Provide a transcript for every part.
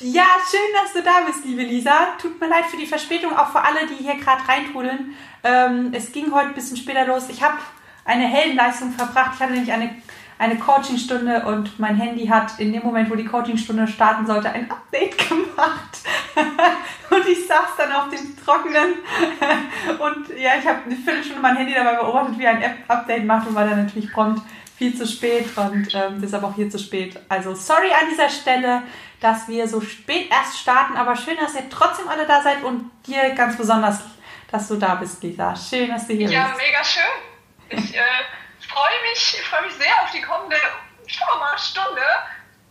Ja, schön, dass du da bist, liebe Lisa. Tut mir leid für die Verspätung, auch für alle, die hier gerade reintrudeln. Ähm, es ging heute ein bisschen später los. Ich habe eine Heldenleistung verbracht. Ich hatte nämlich eine, eine Coachingstunde und mein Handy hat in dem Moment, wo die Coachingstunde starten sollte, ein Update gemacht. und ich saß dann auf dem Trockenen. und ja, ich habe eine Viertelstunde mein Handy dabei beobachtet, wie ein App-Update macht und war dann natürlich prompt viel zu spät und ähm, deshalb auch hier zu spät. Also sorry an dieser Stelle, dass wir so spät erst starten, aber schön, dass ihr trotzdem alle da seid und dir ganz besonders, dass du da bist, Lisa. Schön, dass du hier ja, bist. Ja, mega schön. Ich äh, freue mich, freu mich sehr auf die kommende, schauen mal, Stunde.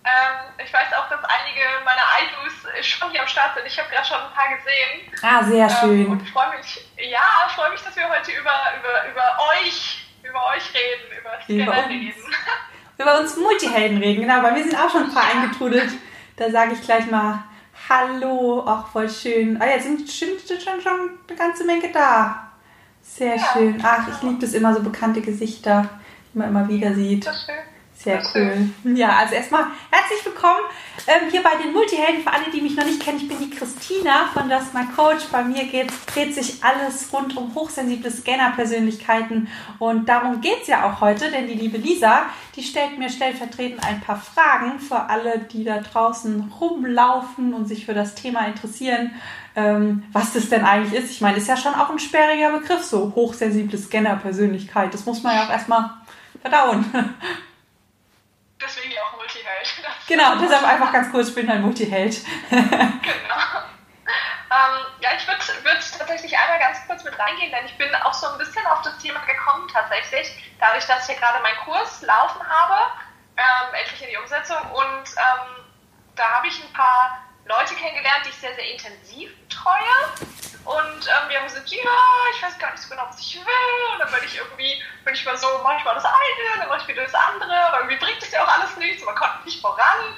Ähm, ich weiß auch, dass einige meiner Idols schon hier am Start sind. Ich habe gerade schon ein paar gesehen. Ah, sehr ähm, schön. Ähm, und freue mich, ja, freue mich, dass wir heute über, über, über euch über euch reden, über Scanner reden. Über uns Multihelden reden, genau. Bei mir sind auch schon ein paar ja. eingetrudelt. Da sage ich gleich mal Hallo, auch voll schön. Ah, jetzt sind schon, schon, schon eine ganze Menge da. Sehr ja. schön. Ach, ich liebe das immer, so bekannte Gesichter, die man immer wieder sieht. Das ist schön. Sehr cool. Ja, also erstmal herzlich willkommen ähm, hier bei den Multihelden. Für alle, die mich noch nicht kennen, ich bin die Christina von Das My Coach. Bei mir geht, dreht sich alles rund um hochsensible Scanner-Persönlichkeiten und darum geht es ja auch heute, denn die liebe Lisa, die stellt mir stellvertretend ein paar Fragen für alle, die da draußen rumlaufen und sich für das Thema interessieren. Ähm, was das denn eigentlich ist. Ich meine, ist ja schon auch ein sperriger Begriff, so hochsensible Scanner-Persönlichkeit. Das muss man ja auch erstmal verdauen. Deswegen auch Multiheld. Genau, deshalb einfach ganz kurz, ich bin ein Multiheld. genau. Ähm, ja, ich würde würd tatsächlich einmal ganz kurz mit reingehen, denn ich bin auch so ein bisschen auf das Thema gekommen tatsächlich, dadurch, dass ich hier gerade meinen Kurs laufen habe, ähm, endlich in die Umsetzung und ähm, da habe ich ein paar Leute kennengelernt, die ich sehr, sehr intensiv betreue und ähm, wir haben gesagt, ja, ich weiß gar nicht so genau, was ich will. Und dann bin ich irgendwie, bin ich mal so, manchmal das eine, dann mache ich wieder das andere, aber irgendwie bringt es ja auch alles nichts, man kommt nicht voran.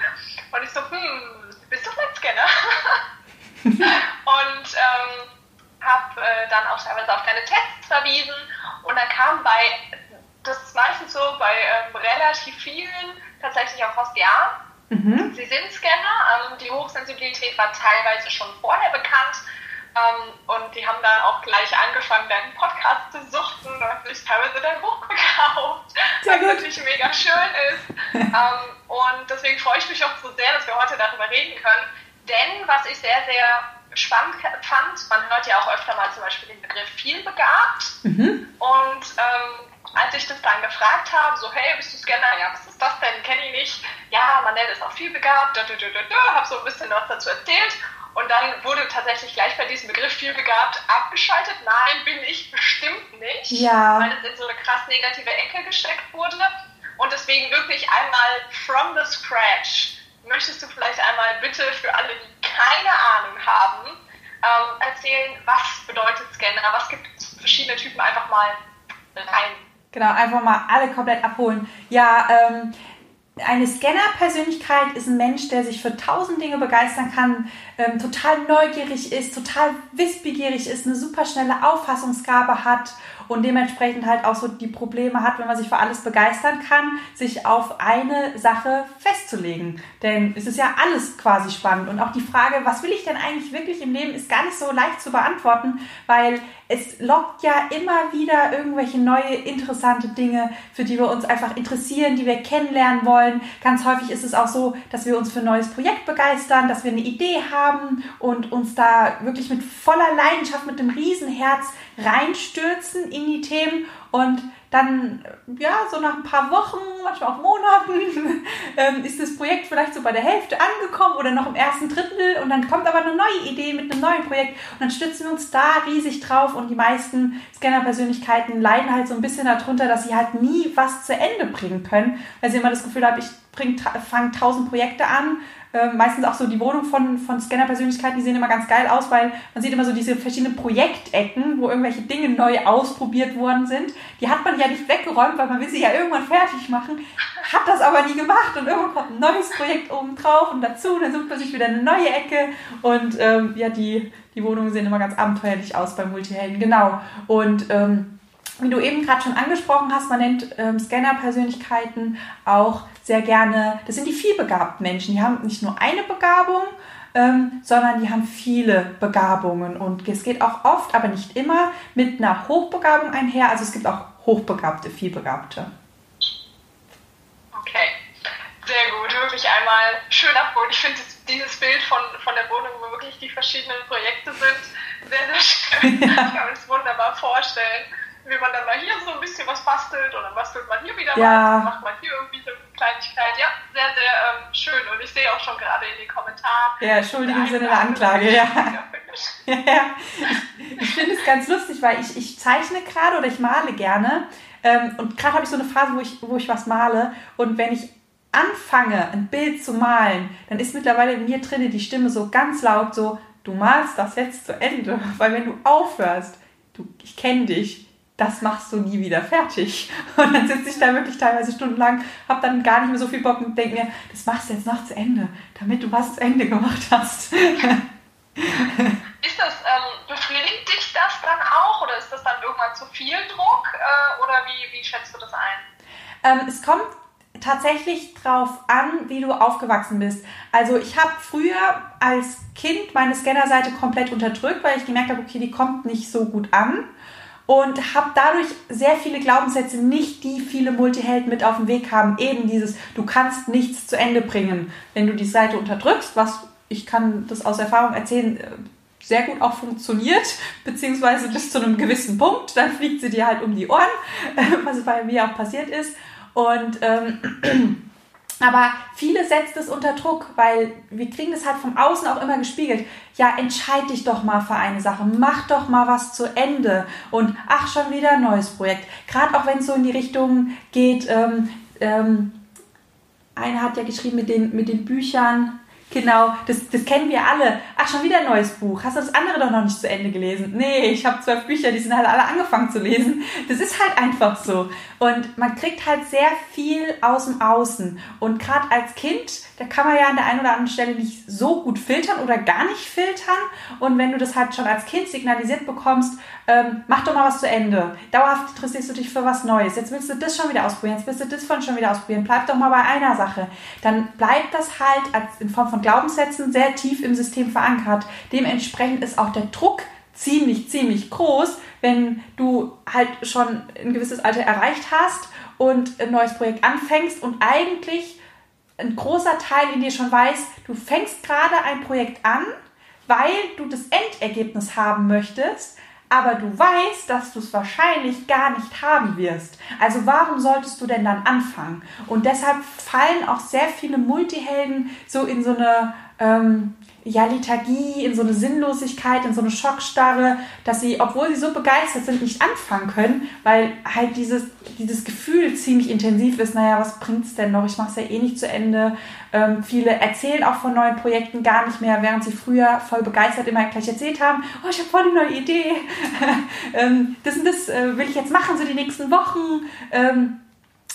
Und ich so, hm, bist du Netzscanner? und ähm, habe äh, dann auch teilweise auf deine Tests verwiesen und dann kam bei, das ist meistens so bei ähm, relativ vielen tatsächlich auch fast ja. Mhm. Sie sind Scanner, ähm, die Hochsensibilität war teilweise schon vorher bekannt, ähm, und die haben dann auch gleich angefangen, deinen Podcast zu suchten und sich teilweise dein Buch gekauft, was natürlich mega schön ist. ähm, und deswegen freue ich mich auch so sehr, dass wir heute darüber reden können. Denn was ich sehr, sehr spannend fand, man hört ja auch öfter mal zum Beispiel den Begriff vielbegabt. Mhm. Und ähm, als ich das dann gefragt habe, so, hey, bist du Scanner? Ja, was ist das denn? Kenne ich nicht. Ja, man nennt es auch vielbegabt. Habe so ein bisschen was dazu erzählt. Und dann wurde tatsächlich gleich bei diesem Begriff viel begabt abgeschaltet. Nein, bin ich bestimmt nicht. Ja. Weil es in so eine krass negative Ecke gesteckt wurde. Und deswegen wirklich einmal from the scratch. Möchtest du vielleicht einmal bitte für alle, die keine Ahnung haben, ähm, erzählen, was bedeutet Scanner? Was gibt es verschiedene Typen einfach mal rein? Genau, einfach mal alle komplett abholen. Ja, ähm, eine Scanner-Persönlichkeit ist ein Mensch, der sich für tausend Dinge begeistern kann, ähm, total neugierig ist, total wissbegierig ist, eine super schnelle Auffassungsgabe hat und dementsprechend halt auch so die Probleme hat, wenn man sich für alles begeistern kann, sich auf eine Sache festzulegen. Denn es ist ja alles quasi spannend und auch die Frage, was will ich denn eigentlich wirklich im Leben, ist gar nicht so leicht zu beantworten, weil es lockt ja immer wieder irgendwelche neue interessante Dinge, für die wir uns einfach interessieren, die wir kennenlernen wollen. Ganz häufig ist es auch so, dass wir uns für ein neues Projekt begeistern, dass wir eine Idee haben und uns da wirklich mit voller Leidenschaft, mit einem Riesenherz reinstürzen in die Themen und dann, ja, so nach ein paar Wochen, manchmal auch Monaten, ähm, ist das Projekt vielleicht so bei der Hälfte angekommen oder noch im ersten Drittel und dann kommt aber eine neue Idee mit einem neuen Projekt und dann stützen wir uns da riesig drauf und die meisten Scanner-Persönlichkeiten leiden halt so ein bisschen darunter, dass sie halt nie was zu Ende bringen können, weil sie immer das Gefühl haben, ich fange tausend Projekte an, ähm, meistens auch so die Wohnung von, von Scanner-Persönlichkeiten, die sehen immer ganz geil aus, weil man sieht immer so diese verschiedenen Projektecken, wo irgendwelche Dinge neu ausprobiert worden sind. Die hat man ja nicht weggeräumt, weil man will sie ja irgendwann fertig machen, hat das aber nie gemacht und irgendwann kommt ein neues Projekt oben drauf und dazu, dann sucht man sich wieder eine neue Ecke und ähm, ja, die, die Wohnungen sehen immer ganz abenteuerlich aus bei Multihelden, genau. Und ähm, wie du eben gerade schon angesprochen hast, man nennt ähm, Scanner-Persönlichkeiten auch sehr gerne, das sind die vielbegabten Menschen. Die haben nicht nur eine Begabung, ähm, sondern die haben viele Begabungen. Und es geht auch oft, aber nicht immer, mit einer Hochbegabung einher. Also es gibt auch Hochbegabte, Vielbegabte. Okay, sehr gut. Wirklich einmal schön abgeholt. Ich finde dieses Bild von, von der Wohnung, wo wirklich die verschiedenen Projekte sind, sehr, sehr schön. Ich kann mir das wunderbar vorstellen wie man dann mal hier so ein bisschen was bastelt oder bastelt man hier wieder ja. was, macht man hier irgendwie so eine Kleinigkeit. Ja, sehr, sehr ähm, schön. Und ich sehe auch schon gerade in den Kommentaren. Ja, schuldig im Sinne der Anklage, ja. Ja, ja. Ich, ich finde es ganz lustig, weil ich, ich zeichne gerade oder ich male gerne. Ähm, und gerade habe ich so eine Phase, wo ich, wo ich was male. Und wenn ich anfange, ein Bild zu malen, dann ist mittlerweile in mir drinne die Stimme so ganz laut so, du malst das jetzt zu Ende. Weil wenn du aufhörst, du, ich kenne dich, das machst du nie wieder fertig. Und dann sitze ich da wirklich teilweise stundenlang, habe dann gar nicht mehr so viel Bock und denke mir, das machst du jetzt noch zu Ende, damit du was zu Ende gemacht hast. ist das, ähm, befriedigt dich das dann auch oder ist das dann irgendwann zu viel Druck äh, oder wie, wie schätzt du das ein? Ähm, es kommt tatsächlich drauf an, wie du aufgewachsen bist. Also ich habe früher als Kind meine Scannerseite komplett unterdrückt, weil ich gemerkt habe, okay, die kommt nicht so gut an und habe dadurch sehr viele Glaubenssätze nicht, die viele Multihelden mit auf den Weg haben. Eben dieses, du kannst nichts zu Ende bringen, wenn du die Seite unterdrückst, was ich kann das aus Erfahrung erzählen, äh, sehr gut auch funktioniert, beziehungsweise bis zu einem gewissen Punkt, dann fliegt sie dir halt um die Ohren, was bei mir auch passiert ist. Und ähm, aber viele setzt es unter Druck, weil wir kriegen das halt vom Außen auch immer gespiegelt. Ja, entscheid dich doch mal für eine Sache, mach doch mal was zu Ende und ach, schon wieder ein neues Projekt. Gerade auch wenn es so in die Richtung geht, ähm, ähm, einer hat ja geschrieben mit den, mit den Büchern, Genau, das, das kennen wir alle. Ach, schon wieder ein neues Buch. Hast du das andere doch noch nicht zu Ende gelesen? Nee, ich habe zwölf Bücher, die sind halt alle angefangen zu lesen. Das ist halt einfach so. Und man kriegt halt sehr viel aus dem Außen. Und gerade als Kind, da kann man ja an der einen oder anderen Stelle nicht so gut filtern oder gar nicht filtern. Und wenn du das halt schon als Kind signalisiert bekommst, ähm, mach doch mal was zu Ende. Dauerhaft interessierst du dich für was Neues. Jetzt willst du das schon wieder ausprobieren, jetzt willst du das von schon wieder ausprobieren. Bleib doch mal bei einer Sache. Dann bleibt das halt als in Form von Glaubenssätzen sehr tief im System verankert. Dementsprechend ist auch der Druck ziemlich, ziemlich groß, wenn du halt schon ein gewisses Alter erreicht hast und ein neues Projekt anfängst und eigentlich ein großer Teil in dir schon weiß, du fängst gerade ein Projekt an, weil du das Endergebnis haben möchtest, aber du weißt, dass du es wahrscheinlich gar nicht haben wirst. Also warum solltest du denn dann anfangen? Und deshalb fallen auch sehr viele Multihelden so in so eine ähm, ja, Lethargie, in so eine Sinnlosigkeit, in so eine Schockstarre, dass sie, obwohl sie so begeistert sind, nicht anfangen können, weil halt dieses, dieses Gefühl ziemlich intensiv ist, naja, was bringt es denn noch? Ich mache es ja eh nicht zu Ende. Ähm, viele erzählen auch von neuen Projekten gar nicht mehr, während sie früher voll begeistert immer gleich erzählt haben, oh, ich habe voll die neue Idee. ähm, das und das äh, will ich jetzt machen, so die nächsten Wochen. Ähm,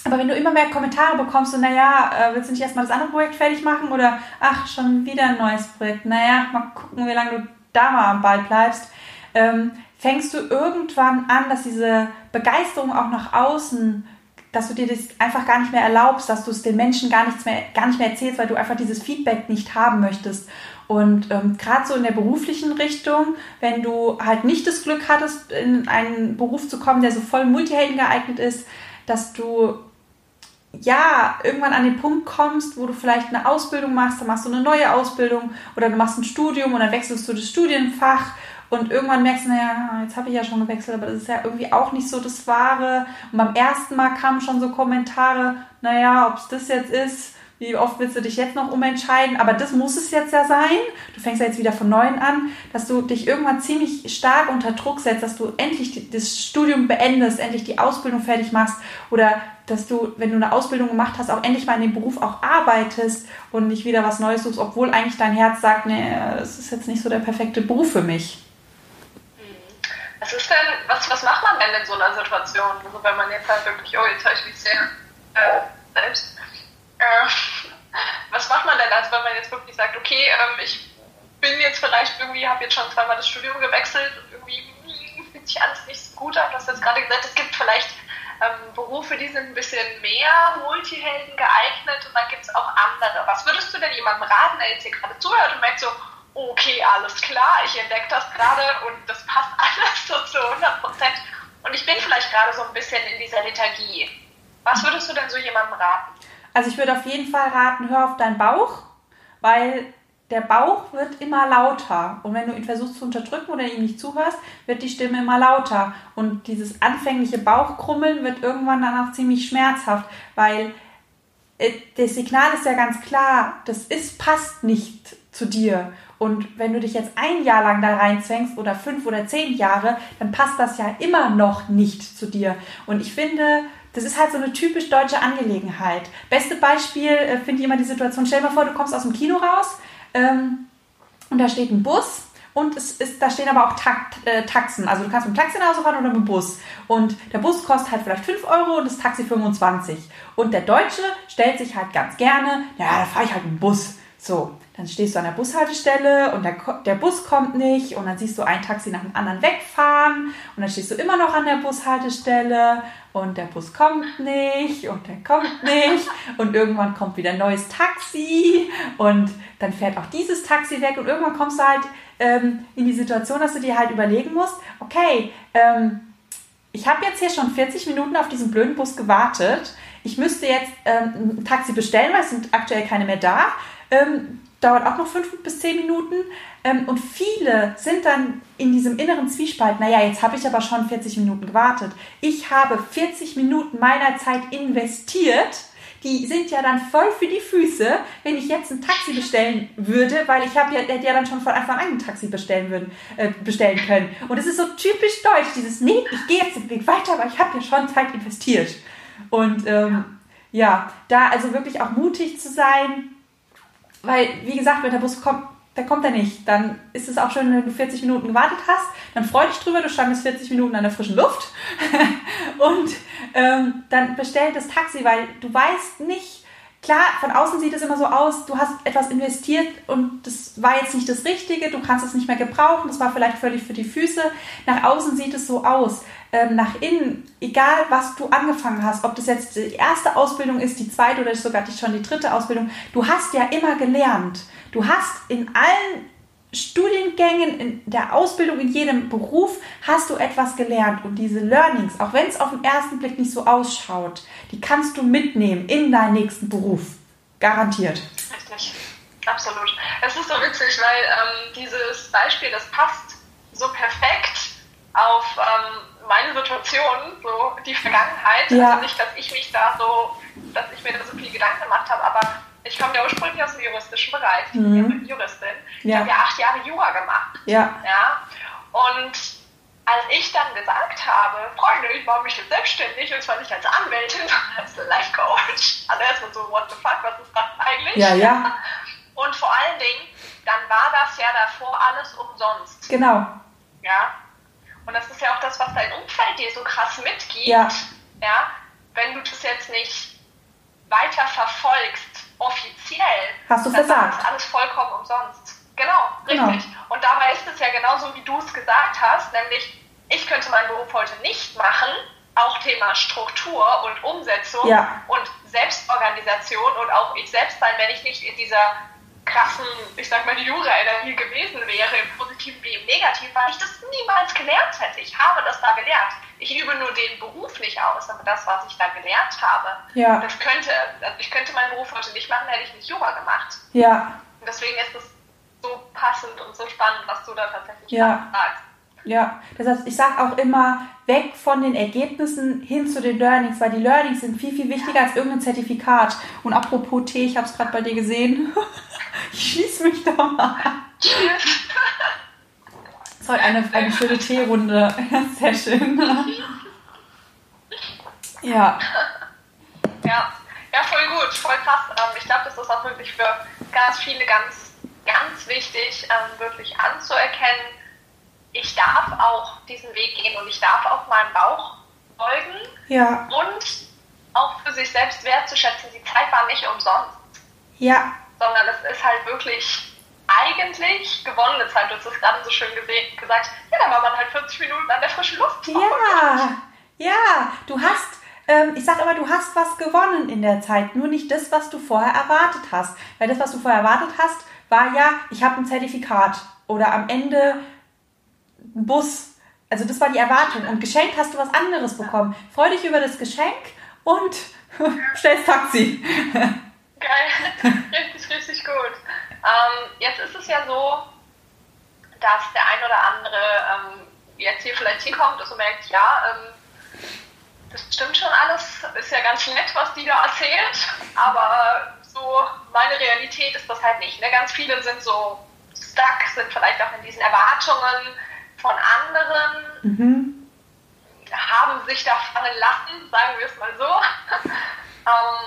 aber wenn du immer mehr Kommentare bekommst, so, naja, äh, willst du nicht erstmal das andere Projekt fertig machen oder ach, schon wieder ein neues Projekt, naja, mal gucken, wie lange du da mal am Ball bleibst, ähm, fängst du irgendwann an, dass diese Begeisterung auch nach außen, dass du dir das einfach gar nicht mehr erlaubst, dass du es den Menschen gar, nichts mehr, gar nicht mehr erzählst, weil du einfach dieses Feedback nicht haben möchtest. Und ähm, gerade so in der beruflichen Richtung, wenn du halt nicht das Glück hattest, in einen Beruf zu kommen, der so voll Multihelden geeignet ist, dass du ja, irgendwann an den Punkt kommst, wo du vielleicht eine Ausbildung machst, dann machst du eine neue Ausbildung oder du machst ein Studium und dann wechselst du das Studienfach und irgendwann merkst du, naja, jetzt habe ich ja schon gewechselt, aber das ist ja irgendwie auch nicht so das Wahre. Und beim ersten Mal kamen schon so Kommentare, naja, ob es das jetzt ist, wie oft willst du dich jetzt noch umentscheiden? Aber das muss es jetzt ja sein. Du fängst ja jetzt wieder von neuem an, dass du dich irgendwann ziemlich stark unter Druck setzt, dass du endlich das Studium beendest, endlich die Ausbildung fertig machst oder dass du, wenn du eine Ausbildung gemacht hast, auch endlich mal in dem Beruf auch arbeitest und nicht wieder was Neues suchst, obwohl eigentlich dein Herz sagt, nee, das ist jetzt nicht so der perfekte Beruf für mich. Was ist denn, was, was macht man denn in so einer Situation? Also wenn man jetzt halt wirklich, oh, jetzt habe ich mich sehr äh, selbst. Äh, was macht man denn, also wenn man jetzt wirklich sagt, okay, ähm, ich bin jetzt vielleicht irgendwie, habe jetzt schon zweimal das Studium gewechselt und irgendwie hm, fühlt sich sich nicht so gut an. Du hast jetzt gerade gesagt, es gibt vielleicht ähm, Berufe, die sind ein bisschen mehr Multihelden geeignet und dann gibt es auch andere. Was würdest du denn jemandem raten, der jetzt hier gerade zuhört und merkt so, okay, alles klar, ich entdecke das gerade und das passt alles so zu 100 Prozent und ich bin vielleicht gerade so ein bisschen in dieser Lethargie. Was würdest du denn so jemandem raten? Also ich würde auf jeden Fall raten, hör auf deinen Bauch, weil der Bauch wird immer lauter. Und wenn du ihn versuchst zu unterdrücken oder ihm nicht zuhörst, wird die Stimme immer lauter. Und dieses anfängliche Bauchkrummeln wird irgendwann danach ziemlich schmerzhaft, weil äh, das Signal ist ja ganz klar, das ist, passt nicht zu dir. Und wenn du dich jetzt ein Jahr lang da reinzwängst oder fünf oder zehn Jahre, dann passt das ja immer noch nicht zu dir. Und ich finde, das ist halt so eine typisch deutsche Angelegenheit. Beste Beispiel äh, finde ich immer die Situation, stell dir mal vor, du kommst aus dem Kino raus ähm, und da steht ein Bus und es ist, da stehen aber auch Takt, äh, Taxen. Also du kannst mit dem Taxi nach Hause fahren oder mit dem Bus. Und der Bus kostet halt vielleicht 5 Euro und das Taxi 25. Und der Deutsche stellt sich halt ganz gerne, ja, da fahre ich halt mit dem Bus. So, dann stehst du an der Bushaltestelle und der, der Bus kommt nicht und dann siehst du ein Taxi nach dem anderen wegfahren und dann stehst du immer noch an der Bushaltestelle und der Bus kommt nicht und der kommt nicht und irgendwann kommt wieder ein neues Taxi und dann fährt auch dieses Taxi weg und irgendwann kommst du halt ähm, in die Situation, dass du dir halt überlegen musst, okay, ähm, ich habe jetzt hier schon 40 Minuten auf diesen blöden Bus gewartet. Ich müsste jetzt ähm, ein Taxi bestellen, weil es sind aktuell keine mehr da. Ähm, dauert auch noch fünf bis zehn Minuten. Ähm, und viele sind dann in diesem inneren Zwiespalt, naja, jetzt habe ich aber schon 40 Minuten gewartet. Ich habe 40 Minuten meiner Zeit investiert. Die sind ja dann voll für die Füße, wenn ich jetzt ein Taxi bestellen würde, weil ich habe ja, hätte ja dann schon von Anfang an ein Taxi bestellen, würden, äh, bestellen können. Und es ist so typisch deutsch, dieses, nee, ich gehe jetzt den Weg weiter, aber ich habe ja schon Zeit investiert. Und ähm, ja, da also wirklich auch mutig zu sein, weil, wie gesagt, wenn der Bus kommt, der kommt er nicht. Dann ist es auch schön, wenn du 40 Minuten gewartet hast. Dann freu dich drüber, du standest 40 Minuten an der frischen Luft. und ähm, dann bestell das Taxi, weil du weißt nicht, klar, von außen sieht es immer so aus, du hast etwas investiert und das war jetzt nicht das Richtige, du kannst es nicht mehr gebrauchen, das war vielleicht völlig für die Füße. Nach außen sieht es so aus. Ähm, nach innen, egal was du angefangen hast, ob das jetzt die erste Ausbildung ist, die zweite oder sogar schon die dritte Ausbildung, du hast ja immer gelernt. Du hast in allen Studiengängen, in der Ausbildung, in jedem Beruf hast du etwas gelernt. Und diese Learnings, auch wenn es auf den ersten Blick nicht so ausschaut, die kannst du mitnehmen in deinen nächsten Beruf. Garantiert. Richtig, absolut. Es ist so witzig, weil ähm, dieses Beispiel, das passt so perfekt auf ähm, meine Situation, so die Vergangenheit. Ja. Also nicht, dass ich mich da so, dass ich mir da so viel Gedanken gemacht habe, aber ich komme ja ursprünglich aus dem juristischen Bereich. Mhm. Ich bin Juristin. Ich ja. habe ja acht Jahre Jura gemacht. Ja. ja. Und als ich dann gesagt habe, Freunde, ich mache mich jetzt selbstständig und zwar nicht als Anwältin, sondern als Life Coach. Also erstmal so, what the fuck, was ist das eigentlich? Ja, ja. Und vor allen Dingen, dann war das ja davor alles umsonst. Genau. Ja. Und das ist ja auch das, was dein Umfeld dir so krass mitgibt. Ja. ja. Wenn du das jetzt nicht weiter verfolgst, offiziell, hast du versagt. ist alles vollkommen umsonst. Genau, genau, richtig. Genau. Und dabei ist es ja genauso, wie du es gesagt hast, nämlich ich könnte meinen Beruf heute nicht machen, auch Thema Struktur und Umsetzung ja. und Selbstorganisation und auch ich selbst sein, wenn ich nicht in dieser krassen, ich sag mal, Jura-Energie gewesen wäre, im Positiven wie im Negativen, weil ich das niemals gelernt hätte. Ich habe das da gelernt. Ich übe nur den Beruf nicht aus, aber das, was ich da gelernt habe, ja. das könnte, also ich könnte meinen Beruf heute nicht machen, hätte ich nicht Jura gemacht. Ja. Und deswegen ist es so passend und so spannend, was du da tatsächlich ja. sagst. Ja, das heißt, ich sage auch immer, weg von den Ergebnissen hin zu den Learnings, weil die Learnings sind viel, viel wichtiger als irgendein Zertifikat. Und apropos Tee, ich habe es gerade bei dir gesehen. ich schließe mich doch mal an. Ist heute eine, eine schöne Teerunde. Sehr schön. Ja. Ja, ja, voll gut, voll krass. Ähm, ich glaube, das ist auch wirklich für ganz viele ganz, ganz wichtig, ähm, wirklich anzuerkennen, ich darf auch diesen Weg gehen und ich darf auch meinem Bauch folgen. Ja. Und auch für sich selbst wertzuschätzen, die Zeit war nicht umsonst. Ja. Sondern es ist halt wirklich eigentlich gewonnene Zeit. Du hast es gerade so schön gesehen, gesagt, ja, dann war man halt 40 Minuten an der frischen Luft. Ja, ja, du hast, ähm, ich sag immer, du hast was gewonnen in der Zeit, nur nicht das, was du vorher erwartet hast. Weil das, was du vorher erwartet hast, war ja, ich habe ein Zertifikat oder am Ende ein Bus. Also das war die Erwartung. Und geschenkt hast du was anderes bekommen. Freu dich über das Geschenk und stellst Taxi. Geil, richtig, richtig gut. Ähm, jetzt ist es ja so, dass der ein oder andere ähm, jetzt hier vielleicht hinkommt und merkt, ja, ähm, das stimmt schon alles, ist ja ganz nett, was die da erzählt, aber so meine Realität ist das halt nicht. Ne? Ganz viele sind so stuck, sind vielleicht auch in diesen Erwartungen von anderen, mhm. haben sich da fangen lassen, sagen wir es mal so, ähm,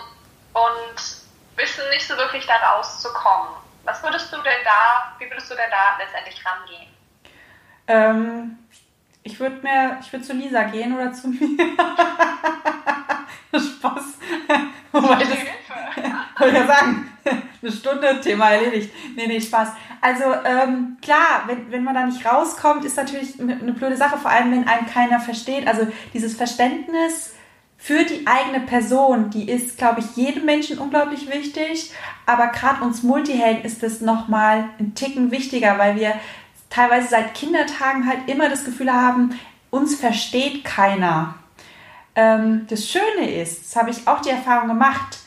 und wissen nicht so wirklich da rauszukommen. Was würdest du denn da, wie würdest du denn da letztendlich rangehen? Ähm, ich würde mir, ich würde zu Lisa gehen oder zu mir. Spaß. Wobei das, wollte ja sagen, eine Stunde, Thema erledigt. Nee, nee, Spaß. Also ähm, klar, wenn, wenn man da nicht rauskommt, ist natürlich eine, blöde Sache, vor allem wenn einen keiner versteht. Also dieses Verständnis für die eigene Person, die ist, glaube ich, jedem Menschen unglaublich wichtig. Aber gerade uns Multihelden ist es nochmal ein Ticken wichtiger, weil wir teilweise seit Kindertagen halt immer das Gefühl haben, uns versteht keiner. Ähm, das Schöne ist, das habe ich auch die Erfahrung gemacht,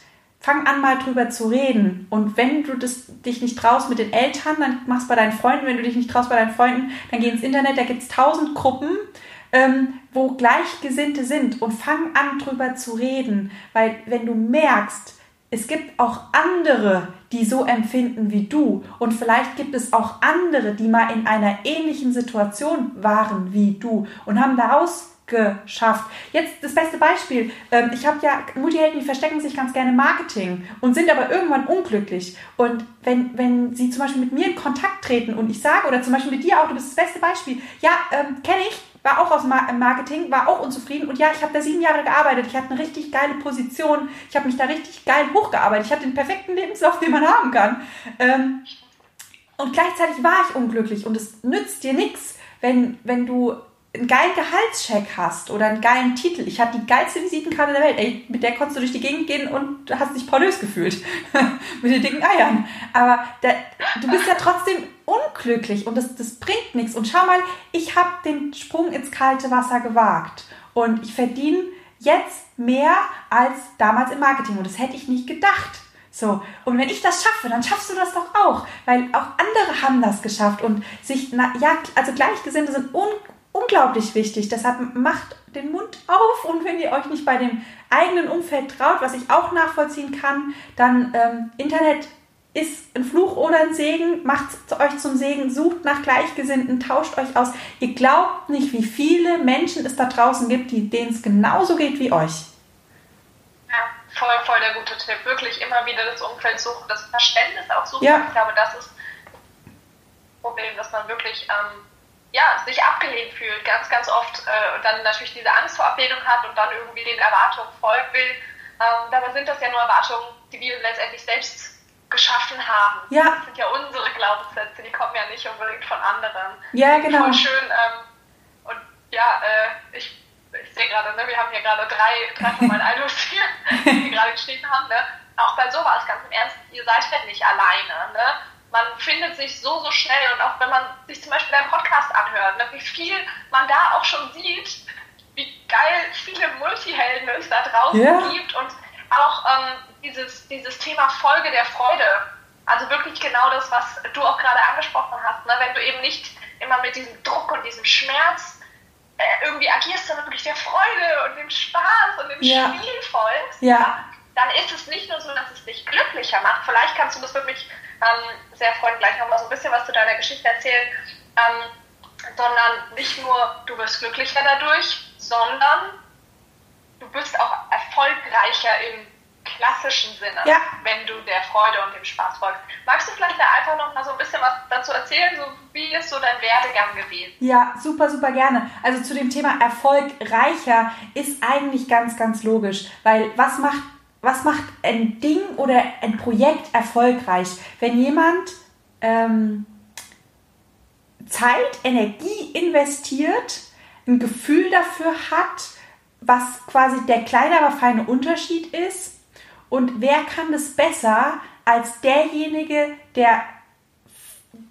fang an mal drüber zu reden. Und wenn du das, dich nicht traust mit den Eltern, dann machst bei deinen Freunden. Wenn du dich nicht traust bei deinen Freunden, dann geh ins Internet, da gibt es tausend Gruppen ähm, wo Gleichgesinnte sind. Und fang an drüber zu reden, weil wenn du merkst, es gibt auch andere, die so empfinden wie du. Und vielleicht gibt es auch andere, die mal in einer ähnlichen Situation waren wie du. Und haben daraus geschafft. Jetzt das beste Beispiel. Ähm, ich habe ja Multihelden, die verstecken sich ganz gerne im Marketing und sind aber irgendwann unglücklich. Und wenn, wenn sie zum Beispiel mit mir in Kontakt treten und ich sage, oder zum Beispiel mit dir auch, du bist das beste Beispiel, ja, ähm, kenne ich, war auch aus dem Marketing, war auch unzufrieden und ja, ich habe da sieben Jahre gearbeitet. Ich hatte eine richtig geile Position. Ich habe mich da richtig geil hochgearbeitet. Ich hatte den perfekten Lebenslauf, den man haben kann. Ähm, und gleichzeitig war ich unglücklich und es nützt dir nichts, wenn, wenn du einen geilen Gehaltscheck hast oder einen geilen Titel. Ich hatte die geilste Visitenkarte der Welt. Ey, mit der konntest du durch die Gegend gehen und hast dich pornös gefühlt. mit den dicken Eiern. Aber der, du bist ja trotzdem unglücklich und das, das bringt nichts. Und schau mal, ich habe den Sprung ins kalte Wasser gewagt. Und ich verdiene jetzt mehr als damals im Marketing. Und das hätte ich nicht gedacht. So, und wenn ich das schaffe, dann schaffst du das doch auch, weil auch andere haben das geschafft und sich, na, ja, also Gleichgesinnte sind un unglaublich wichtig. Deshalb macht den Mund auf und wenn ihr euch nicht bei dem eigenen Umfeld traut, was ich auch nachvollziehen kann, dann ähm, Internet ist ein Fluch oder ein Segen, macht es euch zum Segen, sucht nach Gleichgesinnten, tauscht euch aus. Ihr glaubt nicht, wie viele Menschen es da draußen gibt, denen es genauso geht wie euch. Ja, voll, voll der gute Tipp. Wirklich immer wieder das Umfeld suchen, das Verständnis auch suchen. Ja. Ich glaube, das ist das Problem, dass man wirklich ähm, ja, sich abgelehnt fühlt, ganz, ganz oft äh, und dann natürlich diese Angst vor Ablehnung hat und dann irgendwie den Erwartungen folgen will. Ähm, dabei sind das ja nur Erwartungen, die wir letztendlich selbst geschaffen haben. Ja. Das sind ja unsere Glaubenssätze, die kommen ja nicht unbedingt von anderen. Ja, genau. Voll schön. Ähm, und ja, äh, ich, ich sehe gerade, ne, wir haben hier gerade drei, drei von meinen Idols hier, die gerade geschrieben haben. Ne? Auch bei sowas, ganz im Ernst, ihr seid halt nicht alleine. Ne? Man findet sich so, so schnell und auch wenn man sich zum Beispiel einen Podcast anhört, ne, wie viel man da auch schon sieht, wie geil viele Multihelden es da draußen yeah. gibt und auch ähm, dieses, dieses Thema Folge der Freude. Also wirklich genau das, was du auch gerade angesprochen hast. Ne? Wenn du eben nicht immer mit diesem Druck und diesem Schmerz äh, irgendwie agierst, sondern wirklich der Freude und dem Spaß und dem yeah. Spiel folgst, ja. dann ist es nicht nur so, dass es dich glücklicher macht. Vielleicht kannst du das wirklich ähm, sehr freuen, gleich nochmal so ein bisschen was zu deiner Geschichte erzählen, ähm, sondern nicht nur du wirst glücklicher dadurch, sondern du bist auch erfolgreicher im klassischen Sinne, ja. wenn du der Freude und dem Spaß folgst. Magst du vielleicht da einfach noch mal so ein bisschen was dazu erzählen? So, wie ist so dein Werdegang gewesen? Ja, super, super gerne. Also zu dem Thema erfolgreicher ist eigentlich ganz, ganz logisch, weil was macht was macht ein Ding oder ein Projekt erfolgreich? Wenn jemand ähm, Zeit, Energie investiert, ein Gefühl dafür hat, was quasi der kleine, aber feine Unterschied ist. Und wer kann das besser als derjenige, der,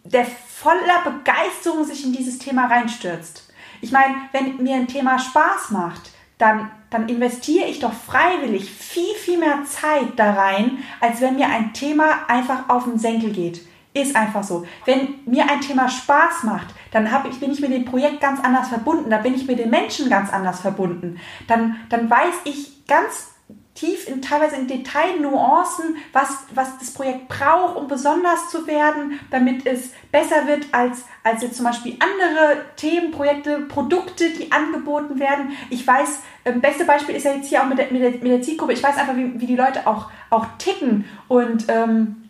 der voller Begeisterung sich in dieses Thema reinstürzt? Ich meine, wenn mir ein Thema Spaß macht, dann, dann investiere ich doch freiwillig viel, viel mehr Zeit da rein, als wenn mir ein Thema einfach auf den Senkel geht. Ist einfach so. Wenn mir ein Thema Spaß macht, dann ich, bin ich mit dem Projekt ganz anders verbunden, da bin ich mit den Menschen ganz anders verbunden. Dann, dann weiß ich ganz tief in teilweise in Detail Nuancen, was, was das Projekt braucht, um besonders zu werden, damit es besser wird als, als jetzt zum Beispiel andere Themen, Projekte, Produkte, die angeboten werden. Ich weiß, ähm, beste Beispiel ist ja jetzt hier auch mit der, mit der, mit der Zielgruppe, ich weiß einfach, wie, wie die Leute auch, auch ticken und ähm,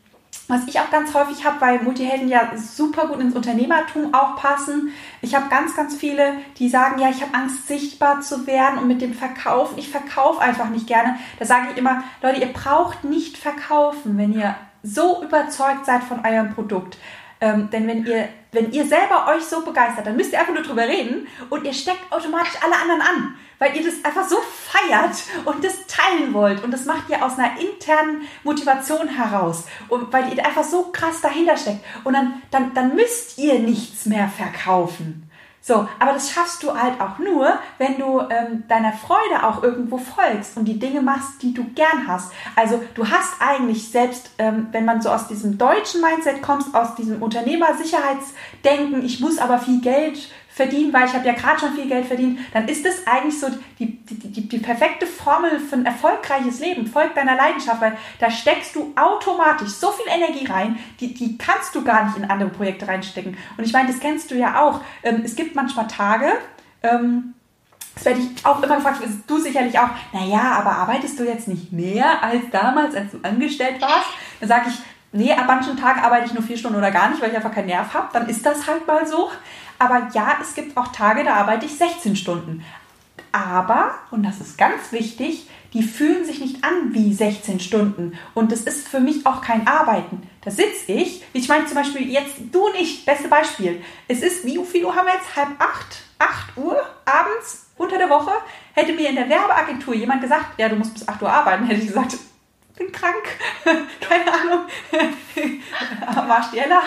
was ich auch ganz häufig habe, weil Multihelden ja super gut ins Unternehmertum auch passen. Ich habe ganz, ganz viele, die sagen, ja, ich habe Angst, sichtbar zu werden und mit dem Verkaufen. Ich verkaufe einfach nicht gerne. Da sage ich immer, Leute, ihr braucht nicht verkaufen, wenn ihr so überzeugt seid von eurem Produkt. Ähm, denn wenn ihr, wenn ihr selber euch so begeistert, dann müsst ihr einfach nur drüber reden und ihr steckt automatisch alle anderen an, weil ihr das einfach so feiert und das teilen wollt. Und das macht ihr aus einer internen Motivation heraus. Und weil ihr einfach so krass dahinter steckt. Und dann, dann, dann müsst ihr nichts mehr verkaufen. So, aber das schaffst du halt auch nur, wenn du ähm, deiner Freude auch irgendwo folgst und die Dinge machst, die du gern hast. Also du hast eigentlich selbst, ähm, wenn man so aus diesem deutschen Mindset kommst, aus diesem Unternehmersicherheitsdenken, ich muss aber viel Geld verdienen, weil ich habe ja gerade schon viel Geld verdient, dann ist das eigentlich so die, die, die, die perfekte Formel für ein erfolgreiches Leben. Folgt deiner Leidenschaft, weil da steckst du automatisch so viel Energie rein, die, die kannst du gar nicht in andere Projekte reinstecken. Und ich meine, das kennst du ja auch. Ähm, es gibt manchmal Tage, ähm, das werde ich auch immer gefragt, du sicherlich auch, naja, aber arbeitest du jetzt nicht mehr als damals, als du angestellt warst? Dann sage ich, nee, ab manchen Tagen arbeite ich nur vier Stunden oder gar nicht, weil ich einfach keinen Nerv habe. Dann ist das halt mal so. Aber ja, es gibt auch Tage, da arbeite ich 16 Stunden. Aber, und das ist ganz wichtig, die fühlen sich nicht an wie 16 Stunden. Und das ist für mich auch kein Arbeiten. Da sitze ich, ich meine zum Beispiel jetzt, du nicht, beste Beispiel. Es ist, wie viel Uhr haben wir jetzt? Halb acht? 8 Uhr abends unter der Woche? Hätte mir in der Werbeagentur jemand gesagt, ja, du musst bis 8 Uhr arbeiten, hätte ich gesagt, bin krank, keine Ahnung, war Stieler,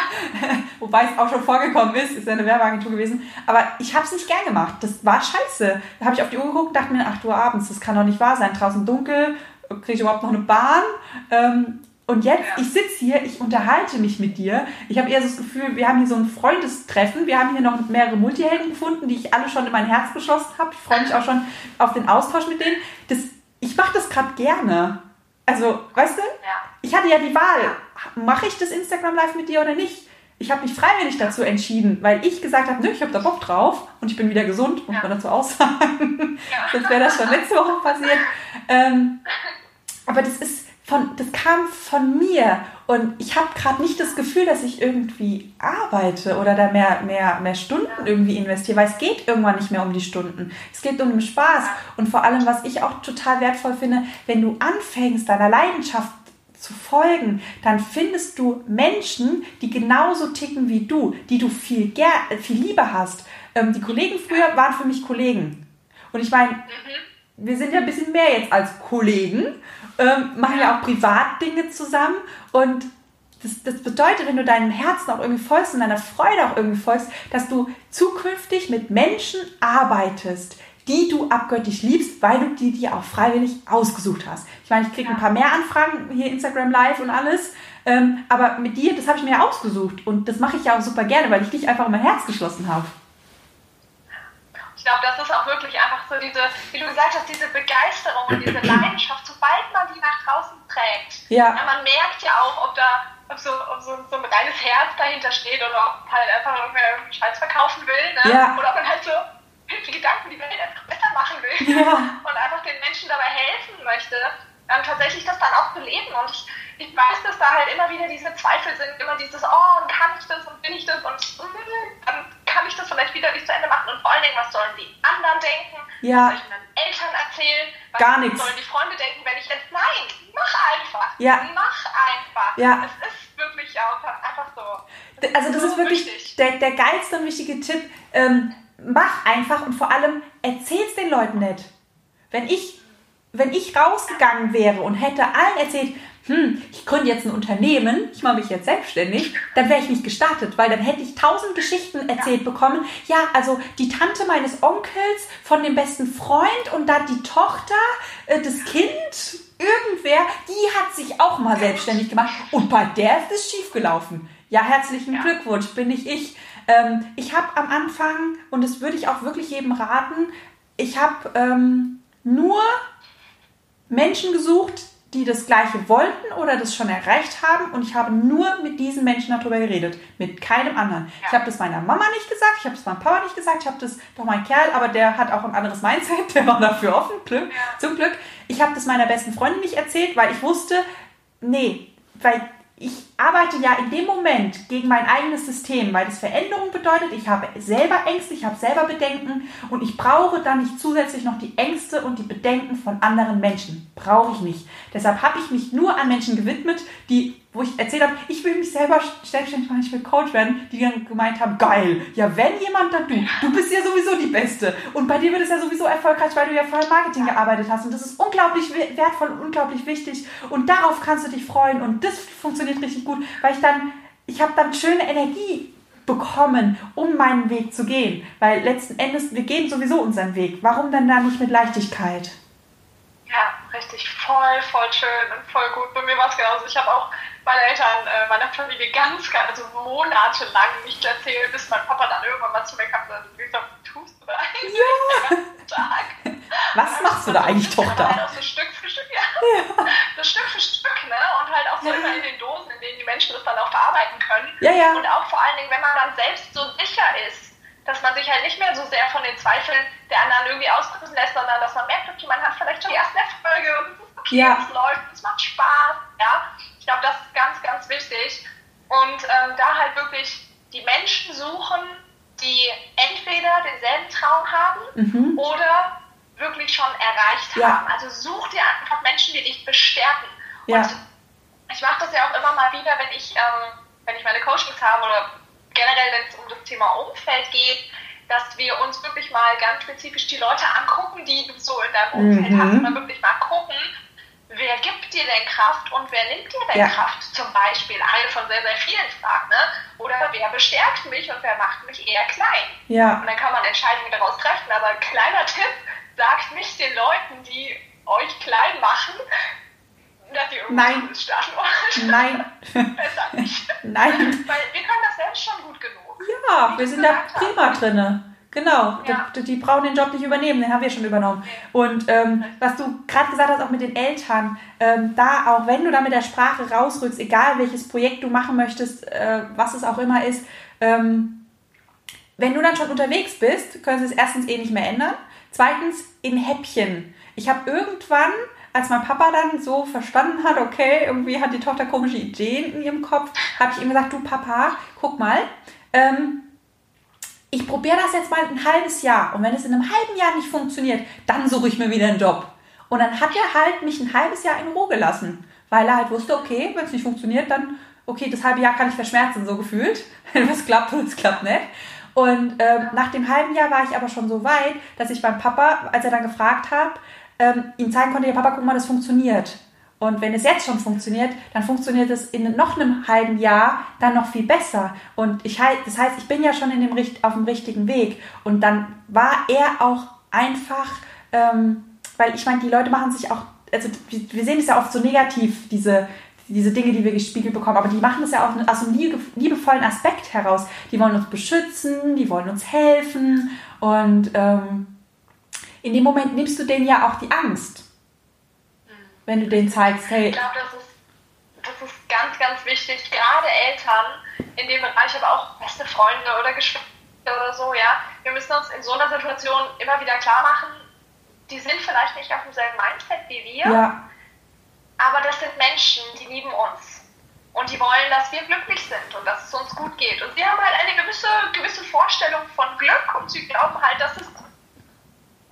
wobei es auch schon vorgekommen ist, ist ja eine Werbeagentur gewesen, aber ich habe es nicht gern gemacht, das war scheiße. Da habe ich auf die Uhr geguckt, dachte mir, 8 Uhr abends, das kann doch nicht wahr sein, draußen dunkel, kriege ich überhaupt noch eine Bahn ähm, und jetzt, ich sitze hier, ich unterhalte mich mit dir. Ich habe eher so das Gefühl, wir haben hier so ein Freundestreffen. Wir haben hier noch mehrere Multihelden gefunden, die ich alle schon in mein Herz geschlossen habe. Ich freue mich auch schon auf den Austausch mit denen. Das, ich mache das gerade gerne. Also, weißt du? Ja. Ich hatte ja die Wahl, mache ich das Instagram Live mit dir oder nicht? Ich habe mich freiwillig dazu entschieden, weil ich gesagt habe, nö, ich habe da Bock drauf und ich bin wieder gesund, muss ja. man dazu auch sagen. Ja. Sonst wäre das schon letzte Woche passiert. Ähm, aber das ist von, das kam von mir und ich habe gerade nicht das Gefühl, dass ich irgendwie arbeite oder da mehr, mehr, mehr Stunden irgendwie investiere, weil es geht irgendwann nicht mehr um die Stunden. Es geht um den Spaß und vor allem, was ich auch total wertvoll finde, wenn du anfängst, deiner Leidenschaft zu folgen, dann findest du Menschen, die genauso ticken wie du, die du viel, viel Liebe hast. Ähm, die Kollegen früher waren für mich Kollegen. Und ich meine, mhm. wir sind ja ein bisschen mehr jetzt als Kollegen ähm, machen ja auch Privatdinge zusammen und das, das, bedeutet, wenn du deinem Herzen auch irgendwie folgst und deiner Freude auch irgendwie folgst, dass du zukünftig mit Menschen arbeitest, die du abgöttisch liebst, weil du die dir auch freiwillig ausgesucht hast. Ich meine, ich kriege ein paar mehr Anfragen hier Instagram Live und alles, ähm, aber mit dir, das habe ich mir ja ausgesucht und das mache ich ja auch super gerne, weil ich dich einfach in mein Herz geschlossen habe glaube, das ist auch wirklich einfach so diese, wie du gesagt hast, diese Begeisterung und diese Leidenschaft, sobald man die nach draußen trägt. Ja. ja man merkt ja auch, ob da ob so, ob so, so ein reines Herz dahinter steht oder ob halt einfach irgendwer irgendeinen Scheiß verkaufen will. Ne? Ja. Oder ob man halt so die Gedanken die Welt einfach besser machen will ja. und einfach den Menschen dabei helfen möchte, ähm, tatsächlich das dann auch zu leben. Und ich, ich weiß, dass da halt immer wieder diese Zweifel sind, immer dieses, oh, und kann ich das und bin ich das und mm, dann kann ich das vielleicht wieder nicht zu Ende machen und vor allen Dingen, was sollen die anderen denken? Ja. Was soll ich meinen Eltern erzählen? Was Gar nichts. sollen die Freunde denken, wenn ich jetzt, nein, mach einfach. Ja. Mach einfach. Ja. Es ist wirklich auch einfach so. Also das so ist wirklich der, der geilste und wichtige Tipp. Ähm, mach einfach und vor allem erzähl's den Leuten nicht. Wenn ich, wenn ich rausgegangen wäre und hätte allen erzählt, hm, ich gründe jetzt ein Unternehmen, ich mache mich jetzt selbstständig, dann wäre ich nicht gestartet, weil dann hätte ich tausend Geschichten erzählt bekommen. Ja, also die Tante meines Onkels von dem besten Freund und dann die Tochter, äh, das Kind, irgendwer, die hat sich auch mal selbstständig gemacht und bei der ist es schiefgelaufen. Ja, herzlichen ja. Glückwunsch, bin ich ich. Ähm, ich habe am Anfang, und das würde ich auch wirklich jedem raten, ich habe ähm, nur Menschen gesucht, die das Gleiche wollten oder das schon erreicht haben und ich habe nur mit diesen Menschen darüber geredet, mit keinem anderen. Ja. Ich habe das meiner Mama nicht gesagt, ich habe das meinem Papa nicht gesagt, ich habe das doch mein Kerl, aber der hat auch ein anderes Mindset, der war dafür offen, Glück, ja. zum Glück. Ich habe das meiner besten Freundin nicht erzählt, weil ich wusste, nee, weil ich arbeite ja in dem Moment gegen mein eigenes System, weil das Veränderung bedeutet, ich habe selber Ängste, ich habe selber Bedenken und ich brauche dann nicht zusätzlich noch die Ängste und die Bedenken von anderen Menschen. Brauche ich nicht. Deshalb habe ich mich nur an Menschen gewidmet, die wo ich erzählt habe, ich will mich selber selbstständig machen, ich will Coach werden, die dann gemeint haben, geil, ja wenn jemand, dann du. Du bist ja sowieso die Beste. Und bei dir wird es ja sowieso erfolgreich, weil du ja vorher Marketing gearbeitet hast. Und das ist unglaublich wertvoll und unglaublich wichtig. Und darauf kannst du dich freuen. Und das funktioniert richtig gut, weil ich dann, ich habe dann schöne Energie bekommen, um meinen Weg zu gehen. Weil letzten Endes, wir gehen sowieso unseren Weg. Warum dann da nicht mit Leichtigkeit? Ja, richtig, voll, voll schön und voll gut. Bei mir war es genauso. Ich habe auch meine Eltern, äh, meiner Familie ganz, ganz, also monatelang nicht erzählt, bis mein Papa dann irgendwann mal zu mir kam und sagte, wie tust du da eigentlich ja. den ganzen Tag? Was machst du da eigentlich, Tochter? Halt auch so Stück für Stück, ja. ja. So Stück für Stück, ne? Und halt auch so ja. immer in den Dosen, in denen die Menschen das dann auch verarbeiten können. Ja, ja. Und auch vor allen Dingen, wenn man dann selbst so sicher ist, dass man sich halt nicht mehr so sehr von den Zweifeln der anderen irgendwie ausdrücken lässt, sondern dass man merkt, okay, man hat vielleicht schon die erste Erfolge und okay, ja. es läuft, es macht Spaß, ja. Ich glaube, das ist ganz, ganz wichtig. Und ähm, da halt wirklich die Menschen suchen, die entweder denselben Traum haben mhm. oder wirklich schon erreicht ja. haben. Also such dir einfach Menschen, die dich bestärken. Ja. Und ich mache das ja auch immer mal wieder, wenn ich, ähm, wenn ich meine Coachings habe oder generell, wenn es um das Thema Umfeld geht, dass wir uns wirklich mal ganz spezifisch die Leute angucken, die du so in deinem Umfeld mhm. hast, und mal wirklich mal gucken, wer gibt dir denn Kraft und wer nimmt dir denn ja. Kraft? Zum Beispiel eine von sehr, sehr vielen Fragen, ne? Oder wer bestärkt mich und wer macht mich eher klein? Ja. Und dann kann man Entscheidungen daraus treffen. Aber ein kleiner Tipp, sagt nicht den Leuten, die euch klein machen, dass ihr Nein. starten wollt. Nein. Besser nicht. Nein. Weil wir können das selbst schon gut genug. Ja, wir sind da prima drin. Genau, ja. die, die, brauchen den Job nicht übernehmen, den haben wir schon übernommen. Und ähm, was du gerade gesagt hast, auch mit den Eltern, ähm, da auch wenn du da mit der Sprache rausrückst, egal welches Projekt du machen möchtest, äh, was es auch immer ist, ähm, wenn du dann schon unterwegs bist, können sie es erstens eh nicht mehr ändern. Zweitens in Häppchen. Ich habe irgendwann als mein Papa dann so verstanden hat, okay, irgendwie hat die Tochter komische Ideen in ihrem Kopf, habe ich ihm gesagt, du Papa, guck mal, ähm, ich probiere das jetzt mal ein halbes Jahr und wenn es in einem halben Jahr nicht funktioniert, dann suche ich mir wieder einen Job. Und dann hat er halt mich ein halbes Jahr in Ruhe gelassen, weil er halt wusste, okay, wenn es nicht funktioniert, dann, okay, das halbe Jahr kann ich verschmerzen, so gefühlt. Wenn was klappt und es klappt nicht. Und ähm, nach dem halben Jahr war ich aber schon so weit, dass ich beim Papa, als er dann gefragt hat, ähm, ihm zeigen konnte, ja Papa, guck mal, das funktioniert. Und wenn es jetzt schon funktioniert, dann funktioniert es in noch einem halben Jahr dann noch viel besser. Und ich halt, das heißt, ich bin ja schon in dem, auf dem richtigen Weg. Und dann war er auch einfach, ähm, weil ich meine, die Leute machen sich auch, also wir sehen es ja oft so negativ, diese, diese Dinge, die wir gespiegelt bekommen, aber die machen es ja auch aus einem liebevollen Aspekt heraus. Die wollen uns beschützen, die wollen uns helfen und ähm, in dem Moment nimmst du denen ja auch die Angst. Wenn du denen zeigst, hey. Ich glaube, das ist, das ist ganz, ganz wichtig. Gerade Eltern in dem Bereich, aber auch beste Freunde oder Geschwister oder so, ja. Wir müssen uns in so einer Situation immer wieder klar machen, die sind vielleicht nicht auf demselben Mindset wie wir. Ja. Aber das sind Menschen, die lieben uns. Und die wollen, dass wir glücklich sind und dass es uns gut geht. Und sie haben halt eine gewisse, gewisse Vorstellung von Glück und sie glauben halt, dass es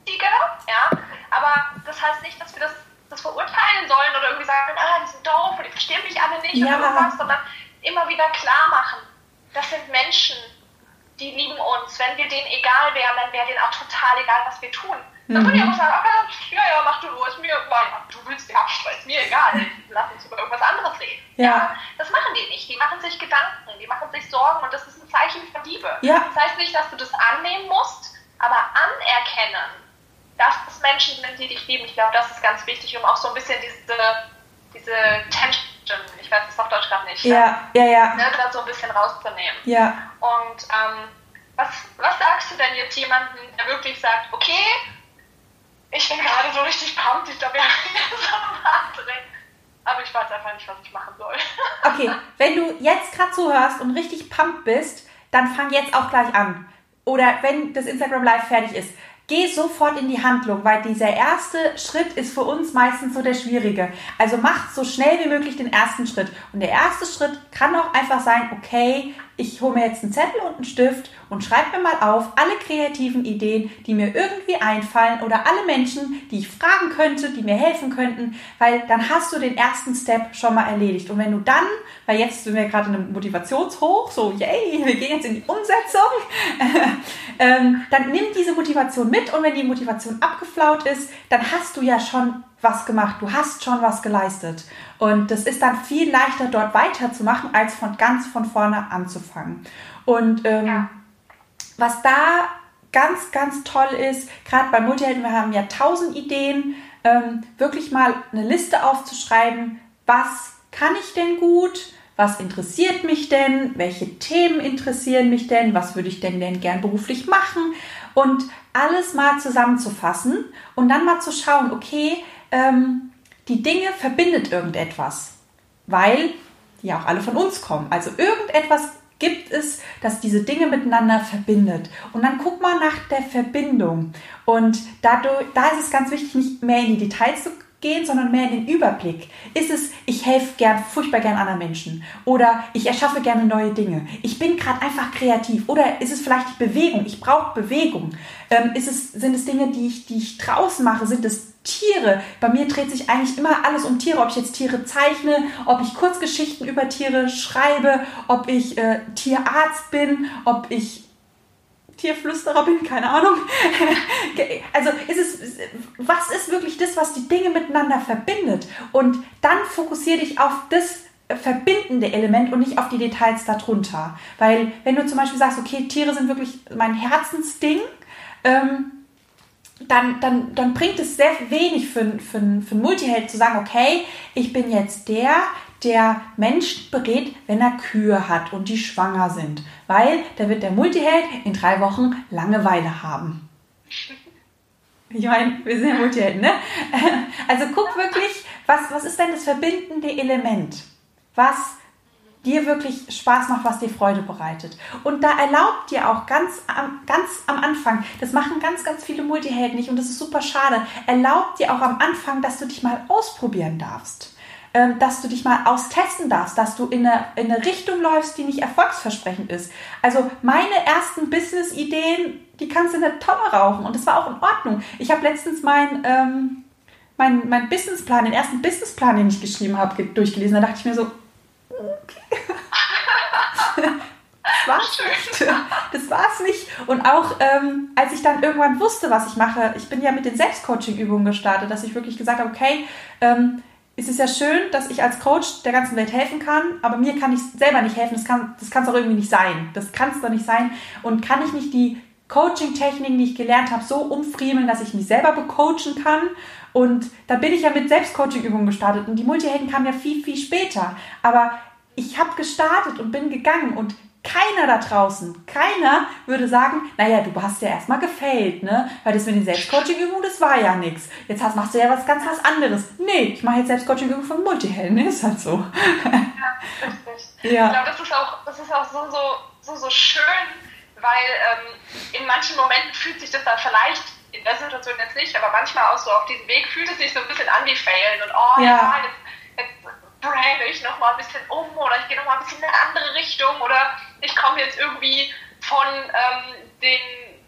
Sieger, ja, aber das heißt nicht, dass wir das, das verurteilen sollen oder irgendwie sagen, ah, die sind doof und die verstehen mich alle nicht ja. oder irgendwas, sondern immer wieder klar machen, das sind Menschen, die lieben uns. Wenn wir denen egal wären, dann wäre denen auch total egal, was wir tun. Dann mhm. würde ich aber sagen, okay, ja, ja, mach du ist mir, ja, du willst die abstreiten, ist mir egal, lass uns über irgendwas anderes reden. Ja. ja. Das machen die nicht. Die machen sich Gedanken, die machen sich Sorgen und das ist ein Zeichen von Liebe. Ja. Das heißt nicht, dass du das annehmen musst, aber anerkennen, dass es Menschen sind, die dich lieben. Ich glaube, das ist ganz wichtig, um auch so ein bisschen diese, diese Tension, ich weiß es auf Deutsch gerade nicht, ja, ja, ja. Ne, da so ein bisschen rauszunehmen. Ja. Und ähm, was, was sagst du denn jetzt jemandem, der wirklich sagt, okay, ich bin gerade so richtig pumped, ich glaube, wir haben hier so einen drin. Aber ich weiß einfach nicht, was ich machen soll. Okay, wenn du jetzt gerade zuhörst und richtig pumped bist, dann fang jetzt auch gleich an. Oder wenn das Instagram Live fertig ist, Geh sofort in die Handlung, weil dieser erste Schritt ist für uns meistens so der schwierige. Also mach so schnell wie möglich den ersten Schritt. Und der erste Schritt kann auch einfach sein, okay, ich hole mir jetzt einen Zettel und einen Stift und schreibe mir mal auf alle kreativen Ideen, die mir irgendwie einfallen oder alle Menschen, die ich fragen könnte, die mir helfen könnten, weil dann hast du den ersten Step schon mal erledigt. Und wenn du dann, weil jetzt sind wir gerade in einem Motivationshoch, so yay, wir gehen jetzt in die Umsetzung, ähm, dann nimm diese Motivation mit und wenn die Motivation abgeflaut ist, dann hast du ja schon was gemacht, du hast schon was geleistet. Und das ist dann viel leichter, dort weiterzumachen, als von ganz von vorne anzufangen. Und ähm, ja. was da ganz, ganz toll ist, gerade bei Multihelden, wir haben ja tausend Ideen, ähm, wirklich mal eine Liste aufzuschreiben, was kann ich denn gut, was interessiert mich denn, welche Themen interessieren mich denn, was würde ich denn denn gern beruflich machen und alles mal zusammenzufassen und dann mal zu schauen, okay, ähm, die Dinge verbindet irgendetwas, weil die ja auch alle von uns kommen. Also irgendetwas gibt es, das diese Dinge miteinander verbindet. Und dann guck mal nach der Verbindung. Und dadurch, da ist es ganz wichtig, nicht mehr in die Details zu gehen, sondern mehr in den Überblick. Ist es, ich helfe gern, furchtbar gern anderen Menschen oder ich erschaffe gerne neue Dinge. Ich bin gerade einfach kreativ oder ist es vielleicht die Bewegung? Ich brauche Bewegung. Ähm, ist es, sind es Dinge, die ich, die ich draußen mache? Sind es Tiere? Bei mir dreht sich eigentlich immer alles um Tiere. Ob ich jetzt Tiere zeichne, ob ich Kurzgeschichten über Tiere schreibe, ob ich äh, Tierarzt bin, ob ich Tierflüsterer bin, keine Ahnung. also ist es, was ist wirklich das, was die Dinge miteinander verbindet? Und dann fokussiere dich auf das verbindende Element und nicht auf die Details darunter. Weil wenn du zum Beispiel sagst, okay, Tiere sind wirklich mein Herzensding, ähm, dann, dann, dann bringt es sehr wenig für, für, für einen Multiheld zu sagen, okay, ich bin jetzt der, der Mensch berät, wenn er Kühe hat und die schwanger sind. Weil da wird der Multiheld in drei Wochen Langeweile haben. Ich meine, wir sind ja Multihelden, ne? Also guck wirklich, was, was ist denn das verbindende Element? Was dir wirklich Spaß macht, was dir Freude bereitet. Und da erlaubt dir auch ganz, ganz am Anfang, das machen ganz, ganz viele Multihelden nicht und das ist super schade, erlaubt dir auch am Anfang, dass du dich mal ausprobieren darfst. Ähm, dass du dich mal austesten darfst, dass du in eine, in eine Richtung läufst, die nicht erfolgsversprechend ist. Also meine ersten Business-Ideen, die kannst du in der Tonne rauchen und das war auch in Ordnung. Ich habe letztens mein, ähm, mein, mein Businessplan, den ersten Businessplan, den ich geschrieben habe, durchgelesen. Da dachte ich mir so, das war's nicht. Das war's nicht. Und auch ähm, als ich dann irgendwann wusste, was ich mache, ich bin ja mit den Selbstcoaching-Übungen gestartet, dass ich wirklich gesagt habe, okay, ähm, es ist ja schön, dass ich als Coach der ganzen Welt helfen kann, aber mir kann ich selber nicht helfen. Das kann das es doch irgendwie nicht sein. Das kann es doch nicht sein. Und kann ich nicht die Coaching-Techniken, die ich gelernt habe, so umfriemeln, dass ich mich selber becoachen kann. Und da bin ich ja mit Selbstcoaching-Übungen gestartet. Und die Multihelden kamen ja viel, viel später. Aber ich habe gestartet und bin gegangen und keiner da draußen, keiner würde sagen, naja, du hast ja erstmal gefailt, ne? Weil das mit den Selbstcoaching-Übungen, das war ja nichts. Jetzt hast, machst du ja was ganz was anderes. Nee, ich mache jetzt Selbstcoaching-Übungen von Multihelden, ist halt so. Ja, richtig. Ja. Ich glaube, das ist auch, das ist auch so, so, so, so schön, weil ähm, in manchen Momenten fühlt sich das dann vielleicht in der Situation jetzt nicht, aber manchmal auch so auf diesem Weg fühlt es sich so ein bisschen an wie Failen und oh ja, jetzt, jetzt brande ich noch mal ein bisschen um oder ich gehe noch mal ein bisschen in eine andere Richtung oder ich komme jetzt irgendwie von ähm, den,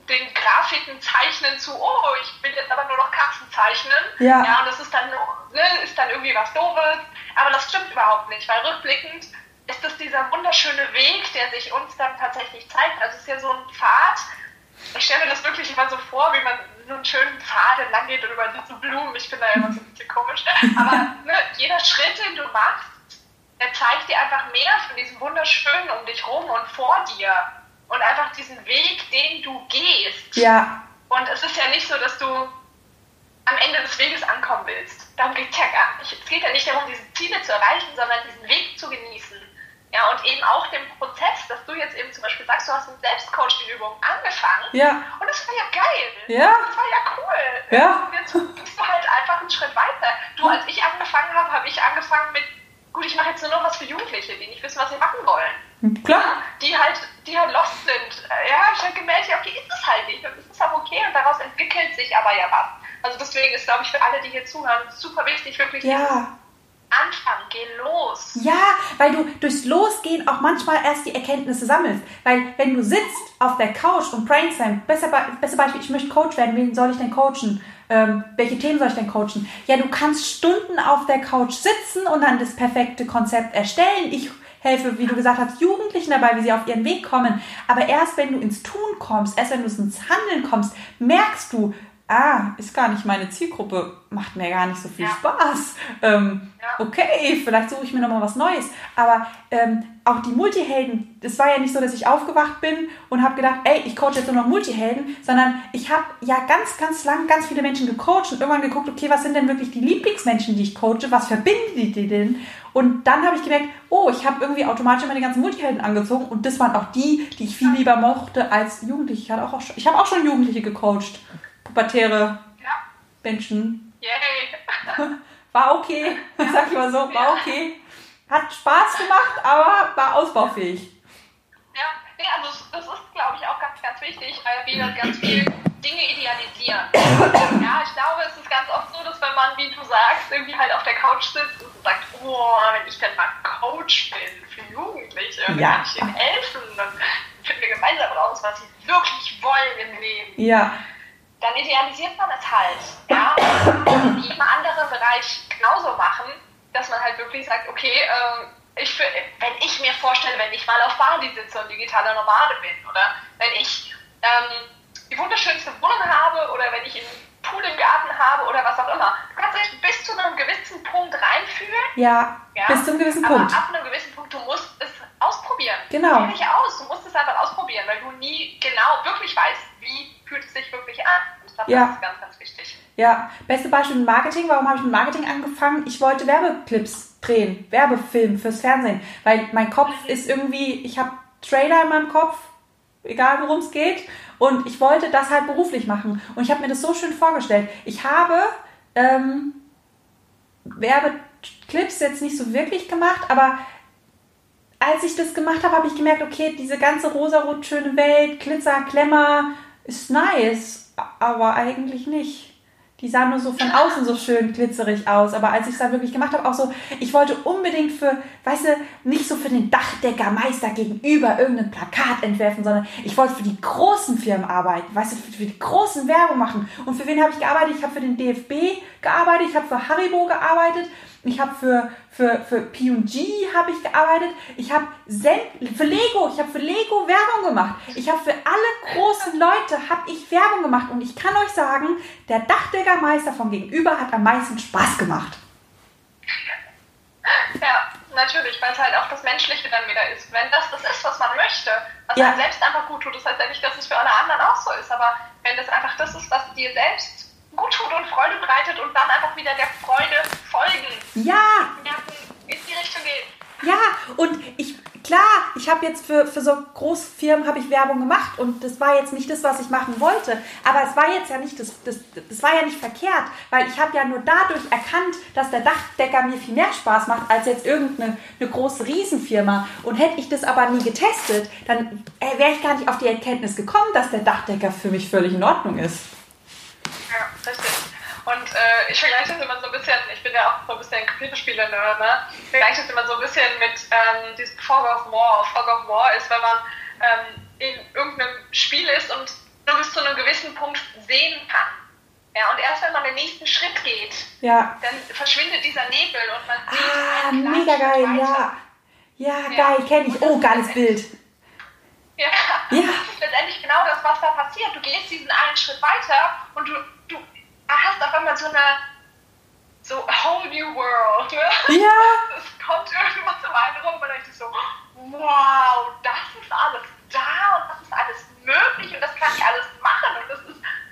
den Grafiken zeichnen zu, oh, ich will jetzt aber nur noch Katzen zeichnen. Ja. ja und das ist dann, ne, ist dann irgendwie was Doofes. Aber das stimmt überhaupt nicht, weil rückblickend ist das dieser wunderschöne Weg, der sich uns dann tatsächlich zeigt. Also es ist ja so ein Pfad. Ich stelle mir das wirklich immer so vor, wie man einen schönen Pfad entlang geht und über diese Blumen. Ich bin da immer so ein bisschen komisch. Aber ne, jeder Schritt, den du machst, der zeigt dir einfach mehr von diesem Wunderschönen um dich rum und vor dir. Und einfach diesen Weg, den du gehst. Ja. Und es ist ja nicht so, dass du am Ende des Weges ankommen willst. Darum geht es ja gar nicht. Es geht ja nicht darum, diese Ziele zu erreichen, sondern diesen Weg zu genießen. Ja, und eben auch den Prozess, dass du jetzt eben zum Beispiel sagst, du hast mit Selbstcoaching-Übungen angefangen. Ja. Und das war ja geil. Ja. Das war ja cool. Ja. Und jetzt gehst du halt einfach einen Schritt weiter. Du, als ich angefangen habe, habe ich angefangen mit, gut, ich mache jetzt nur noch was für Jugendliche, die nicht wissen, was sie machen wollen. Klar. Die halt, die halt lost sind. Ja, habe ich halt gemerkt, ja, okay, ist es halt nicht. Und es ist auch okay und daraus entwickelt sich aber ja was. Also deswegen ist, glaube ich, für alle, die hier zuhören, super wichtig, wirklich Ja. Anfangen, geh los. Ja, weil du durchs Losgehen auch manchmal erst die Erkenntnisse sammelst. Weil wenn du sitzt auf der Couch und brainstorm, besser, Be- besser Beispiel, ich möchte Coach werden, wen soll ich denn coachen? Ähm, welche Themen soll ich denn coachen? Ja, du kannst Stunden auf der Couch sitzen und dann das perfekte Konzept erstellen. Ich helfe, wie du gesagt hast, Jugendlichen dabei, wie sie auf ihren Weg kommen. Aber erst wenn du ins Tun kommst, erst wenn du ins Handeln kommst, merkst du, ah, ist gar nicht meine Zielgruppe, macht mir gar nicht so viel Ja. Spaß. Ähm, Ja. Okay, vielleicht suche ich mir nochmal was Neues. Aber ähm, auch die Multihelden, es war ja nicht so, dass ich aufgewacht bin und habe gedacht, ey, ich coache jetzt nur noch Multihelden, sondern ich habe ja ganz, ganz lang ganz viele Menschen gecoacht und irgendwann geguckt, okay, was sind denn wirklich die Lieblingsmenschen, die ich coache, was verbinden die denn? Und dann habe ich gemerkt, oh, ich habe irgendwie automatisch die ganzen Multihelden angezogen und das waren auch die, die ich viel lieber mochte als Jugendliche. Ich, auch, ich habe auch schon Jugendliche gecoacht, pubertäre Ja, Menschen. yay. War okay, sag ich mal so, war okay. Hat Spaß gemacht, aber war ausbaufähig. Ja, nee, also das ist, glaube ich, auch ganz, ganz wichtig, weil wir ganz viel Dinge idealisieren. Ja, ich glaube, es ist ganz oft so, dass wenn man, wie du sagst, irgendwie halt auf der Couch sitzt und sagt, oh, wenn ich denn mal Coach bin für Jugendliche, Ja. kann ich ihnen helfen, dann finden wir gemeinsam raus, was sie wirklich wollen im Leben. Ja, dann idealisiert man es halt. Ja? Und in jedem anderen Bereich genauso machen, dass man halt wirklich sagt, okay, ähm, ich, wenn ich mir vorstelle, wenn ich mal auf Bali sitze und digitaler Nomade bin oder wenn ich ähm, die wunderschönste Wohnung habe oder wenn ich einen Pool im Garten habe oder was auch immer. Du kannst dich bis zu einem gewissen Punkt reinfühlen, ja, ja, bis zu einem gewissen aber Punkt. ab einem gewissen Punkt, du musst es ausprobieren. Genau. Probier dich aus, du musst es einfach ausprobieren, weil du nie genau wirklich weißt, wie fühlt es sich wirklich an. Und ich glaube, Ja. das ist ganz, ganz wichtig. Ja, beste Beispiel mit Marketing. Warum habe ich mit Marketing angefangen? Ich wollte Werbeclips drehen, Werbefilm fürs Fernsehen, weil mein Kopf ist irgendwie, ich habe Trailer in meinem Kopf, egal worum es geht, und ich wollte das halt beruflich machen. Und ich habe mir das so schön vorgestellt. Ich habe ähm, Werbeclips jetzt nicht so wirklich gemacht, aber als ich das gemacht habe, habe ich gemerkt, okay, diese ganze rosarot schöne Welt, Glitzer, Klemmer, ist nice, aber eigentlich nicht. Die sah nur so von außen so schön glitzerig aus, aber als ich es dann wirklich gemacht habe, auch so, ich wollte unbedingt für, weißt du, nicht so für den Dachdeckermeister gegenüber irgendein Plakat entwerfen, sondern ich wollte für die großen Firmen arbeiten, weißt du, für, für die großen Werbung machen. Und für wen habe ich gearbeitet? Ich habe für den DFB gearbeitet, ich habe für Haribo gearbeitet, ich habe für, für, für P&G habe ich gearbeitet. Ich habe für Lego, ich habe für Lego Werbung gemacht. Ich habe für alle großen Leute habe ich Werbung gemacht. Und ich kann euch sagen, der Dachdeckermeister vom Gegenüber hat am meisten Spaß gemacht. Ja, natürlich, weil es halt auch das Menschliche dann wieder ist. Wenn das das ist, was man möchte, was Ja. einem selbst einfach gut tut, das heißt ja nicht, dass es für alle anderen auch so ist, aber wenn das einfach das ist, was dir selbst gut tut und Freude bereitet und dann einfach wieder der Freude folgen, Ja, wie es die Richtung geht. ja. Und ich, klar, ich habe jetzt für, für so Großfirmen habe ich Werbung gemacht und das war jetzt nicht das, was ich machen wollte. Aber es war jetzt ja nicht das, das, das war ja nicht verkehrt, weil ich habe ja nur dadurch erkannt, dass der Dachdecker mir viel mehr Spaß macht als jetzt irgendeine eine große Riesenfirma. Und hätte ich das aber nie getestet, dann äh, wäre ich gar nicht auf die Erkenntnis gekommen, dass der Dachdecker für mich völlig in Ordnung ist. Ja, richtig. Und äh, ich vergleiche das immer so ein bisschen, ich bin ja auch so ein bisschen Computerspieler, ne? Ich vergleiche das immer so ein bisschen mit ähm, diesem Fog of War. Fog of War ist, wenn man ähm, in irgendeinem Spiel ist und nur bis zu einem gewissen Punkt sehen kann. Ja, und erst wenn man den nächsten Schritt geht, Ja. dann verschwindet dieser Nebel und man sieht Ah, mega geil, weiter. ja. Ja, geil, kenne ich. Oh, geiles Bild. Ja, ja. das ist letztendlich genau das, was da passiert. Du gehst diesen einen Schritt weiter und du hast auf einmal so eine so whole new world. Ne? Ja. Es kommt irgendwas um einen rum und ich so, wow, das ist alles da und das ist alles möglich und das kann ich alles machen und das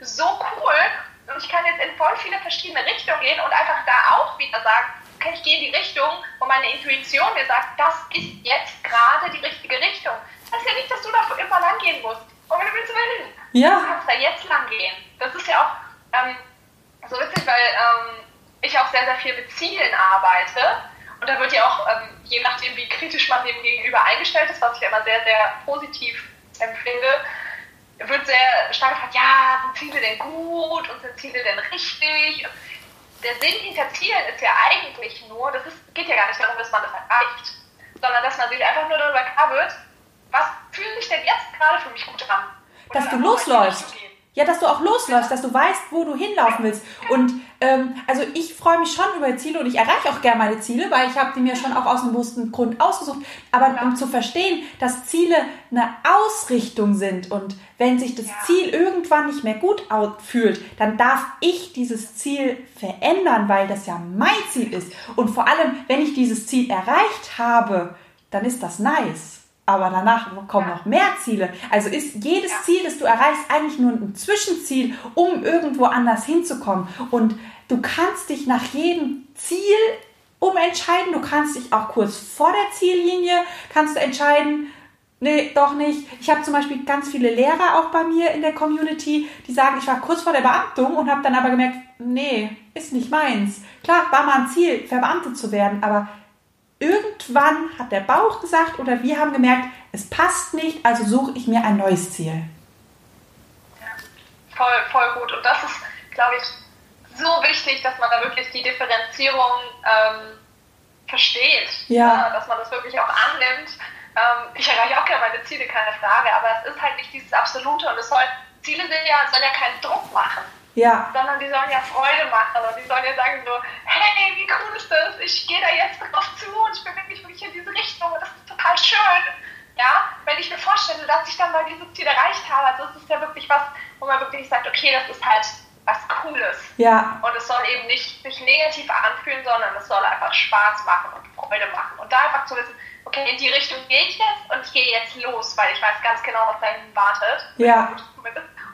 ist so cool. Und ich kann jetzt in voll viele verschiedene Richtungen gehen und einfach da auch wieder sagen, okay, ich gehe in die Richtung, wo meine Intuition mir sagt, das ist jetzt gerade die richtige Richtung. Das heißt ja nicht, dass du da immer lang gehen musst. Und wenn du willst, will. Ja. Du kannst da jetzt lang gehen. Das ist ja auch ähm, so witzig, weil ähm, ich auch sehr, sehr viel mit Zielen arbeite. Und da wird ja auch, ähm, je nachdem, wie kritisch man dem gegenüber eingestellt ist, was ich immer sehr, sehr positiv empfinde, wird sehr stark gefragt, ja, sind Ziele denn gut und sind Ziele denn richtig? Der Sinn hinter Zielen ist ja eigentlich nur, das ist, geht ja gar nicht darum, dass man das erreicht, sondern dass man sich einfach nur darüber klar wird, was fühlt sich denn jetzt gerade für mich gut an? Dass du losläufst. Ja, dass du auch losläufst, dass du weißt, wo du hinlaufen willst. Und ähm, also ich freue mich schon über Ziele und ich erreiche auch gerne meine Ziele, weil ich habe die mir schon auch aus einem bewussten Grund ausgesucht. Aber ja. um zu verstehen, dass Ziele eine Ausrichtung sind und wenn sich das ja. Ziel irgendwann nicht mehr gut fühlt, dann darf ich dieses Ziel verändern, weil das ja mein Ziel ist. Und vor allem, wenn ich dieses Ziel erreicht habe, dann ist das nice aber danach kommen noch mehr Ziele. Also ist jedes Ziel, das du erreichst, eigentlich nur ein Zwischenziel, um irgendwo anders hinzukommen. Und du kannst dich nach jedem Ziel umentscheiden. Du kannst dich auch kurz vor der Ziellinie kannst du entscheiden, nee, doch nicht. Ich habe zum Beispiel ganz viele Lehrer auch bei mir in der Community, die sagen, ich war kurz vor der Beamtung und habe dann aber gemerkt, nee, ist nicht meins. Klar, war mal ein Ziel, verbeamtet zu werden, aber irgendwann hat der Bauch gesagt oder wir haben gemerkt, es passt nicht, also suche ich mir ein neues Ziel. Ja, voll, voll gut. Und das ist, glaube ich, so wichtig, dass man da wirklich die Differenzierung ähm, versteht. Ja. Äh, dass man das wirklich auch annimmt. Ähm, ich erreiche auch gerne meine Ziele, keine Frage, aber es ist halt nicht dieses Absolute und es soll, Ziele sind ja, sollen ja keinen Druck machen. Ja. Sondern die sollen ja Freude machen und die sollen ja sagen so, hey, wie cool ist das? Ich gehe da jetzt drauf zu und ich bewege mich wirklich in diese Richtung und das ist total schön. Ja, wenn ich mir vorstelle, dass ich dann mal dieses Ziel erreicht habe, also das ist ja wirklich was, wo man wirklich sagt, okay, das ist halt was Cooles. Ja. Und es soll eben nicht sich negativ anfühlen, sondern es soll einfach Spaß machen und Freude machen. Und da einfach zu wissen, okay, in die Richtung gehe ich jetzt und ich gehe jetzt los, weil ich weiß ganz genau, was da hinten wartet. Ja.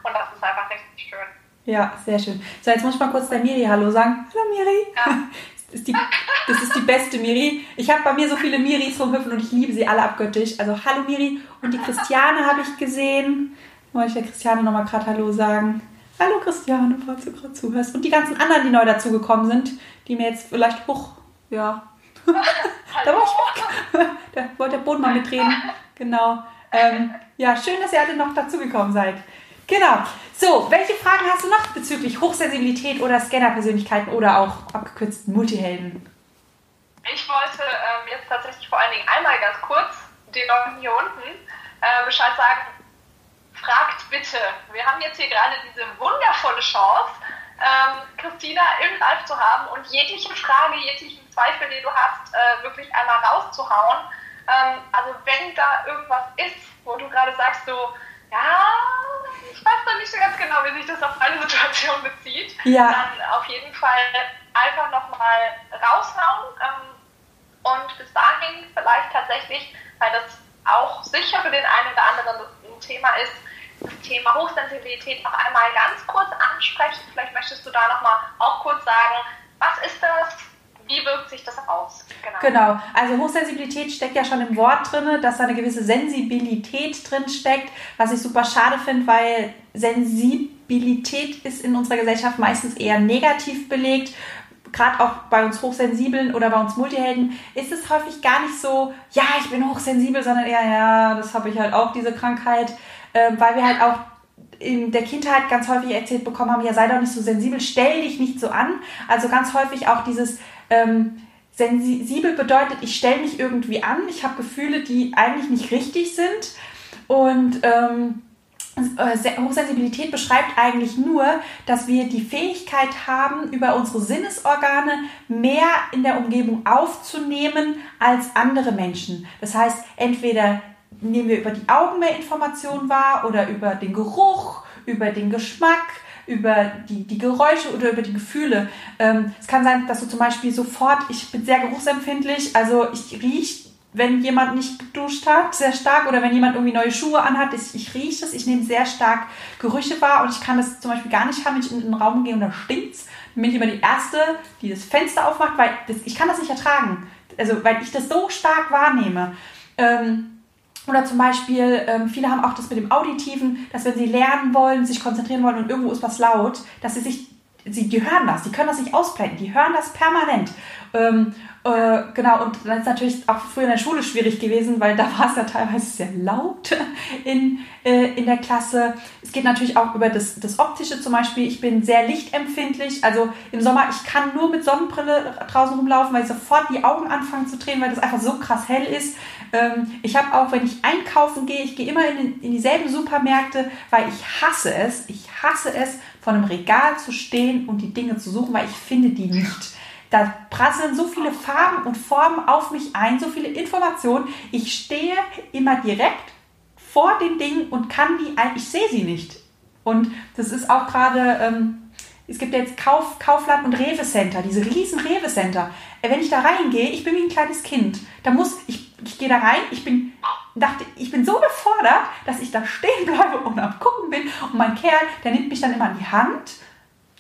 Und das ist einfach richtig schön. Ja, sehr schön. So, jetzt muss ich mal kurz der Miri Hallo sagen. Hallo Miri. Ja. Das ist, die, das ist die beste Miri. Ich habe bei mir so viele Miris rumhüpfen und ich liebe sie alle abgöttisch. Also hallo Miri. Und die Christiane habe ich gesehen. Wollte ich der Christiane nochmal gerade Hallo sagen. Hallo Christiane, falls du gerade zuhörst. Und die ganzen anderen, die neu dazugekommen sind, die mir jetzt vielleicht hoch, ja. da war ich weg. Da wollte der Boden mal mitreden. Genau. Ähm, ja, schön, dass ihr alle noch dazugekommen seid. Genau. So, welche Fragen hast du noch bezüglich Hochsensibilität oder Scanner-Persönlichkeiten oder auch abgekürzt Multihelden? Ich wollte ähm, jetzt tatsächlich vor allen Dingen einmal ganz kurz den Leuten hier unten äh, Bescheid sagen, fragt bitte. Wir haben jetzt hier gerade diese wundervolle Chance, ähm, Christina im Live zu haben und jegliche Frage, jeglichen Zweifel, den du hast, äh, wirklich einmal rauszuhauen. Ähm, also wenn da irgendwas ist, wo du gerade sagst, so, ja, ich weiß noch nicht so ganz genau, wie sich das auf meine Situation bezieht, ja. dann auf jeden Fall einfach nochmal raushauen ähm, und bis dahin vielleicht tatsächlich, weil das auch sicher für den einen oder anderen ein Thema ist, das Thema Hochsensibilität noch einmal ganz kurz ansprechen. Vielleicht möchtest du da nochmal auch kurz sagen, was ist das? Wie wirkt sich das aus? Genau. genau. Also Hochsensibilität steckt ja schon im Wort drin, dass da eine gewisse Sensibilität drin steckt, was ich super schade finde, weil Sensibilität ist in unserer Gesellschaft meistens eher negativ belegt. Gerade auch bei uns Hochsensiblen oder bei uns Multihelden ist es häufig gar nicht so, ja, ich bin hochsensibel, sondern eher, ja, das habe ich halt auch, diese Krankheit, äh, weil wir halt auch in der Kindheit ganz häufig erzählt bekommen haben, ja, sei doch nicht so sensibel, stell dich nicht so an. Also ganz häufig auch dieses, ähm, sensibel bedeutet, ich stelle mich irgendwie an, ich habe Gefühle, die eigentlich nicht richtig sind. Und ähm, äh, Hochsensibilität beschreibt eigentlich nur, dass wir die Fähigkeit haben, über unsere Sinnesorgane mehr in der Umgebung aufzunehmen als andere Menschen. Das heißt, entweder nehmen wir über die Augen mehr Informationen wahr oder über den Geruch, über den Geschmack, über die, die Geräusche oder über die Gefühle. Ähm, es kann sein, dass du zum Beispiel sofort, ich bin sehr geruchsempfindlich, also ich rieche wenn jemand nicht geduscht hat, sehr stark, oder wenn jemand irgendwie neue Schuhe anhat, ich, ich rieche das, ich nehme sehr stark Gerüche wahr und ich kann das zum Beispiel gar nicht haben, wenn ich in den Raum gehe und da stinkt's. Dann bin ich immer die Erste, die das Fenster aufmacht, weil das, ich kann das nicht ertragen. Also, weil ich das so stark wahrnehme. Ähm, oder zum Beispiel, ähm, viele haben auch das mit dem Auditiven, dass wenn sie lernen wollen, sich konzentrieren wollen und irgendwo ist was laut, dass sie sich, sie, die hören das, die können das nicht ausblenden, die hören das permanent. Ähm, äh, genau, und dann ist natürlich auch früher in der Schule schwierig gewesen, weil da war es ja teilweise sehr laut in, äh, in der Klasse. Es geht natürlich auch über das, das Optische zum Beispiel. Ich bin sehr lichtempfindlich. Also im Sommer, ich kann nur mit Sonnenbrille draußen rumlaufen, weil ich sofort die Augen anfangen zu drehen, weil das einfach so krass hell ist. Ähm, ich habe auch, wenn ich einkaufen gehe, ich gehe immer in, in dieselben Supermärkte, weil ich hasse es. Ich hasse es, vor einem Regal zu stehen und die Dinge zu suchen, weil ich finde die nicht. Da prasseln so viele Farben und Formen auf mich ein, so viele Informationen. Ich stehe immer direkt vor den Dingen und kann die, ich sehe sie nicht. Und das ist auch gerade, ähm, es gibt jetzt Kauf, Kaufland und Rewe Center, diese riesen Rewe Center. Äh, wenn ich da reingehe, ich bin wie ein kleines Kind. Da muss, ich, ich gehe da rein, ich bin, dachte, ich bin so befordert, dass ich da stehen bleibe und am Gucken bin. Und mein Kerl, der nimmt mich dann immer an die Hand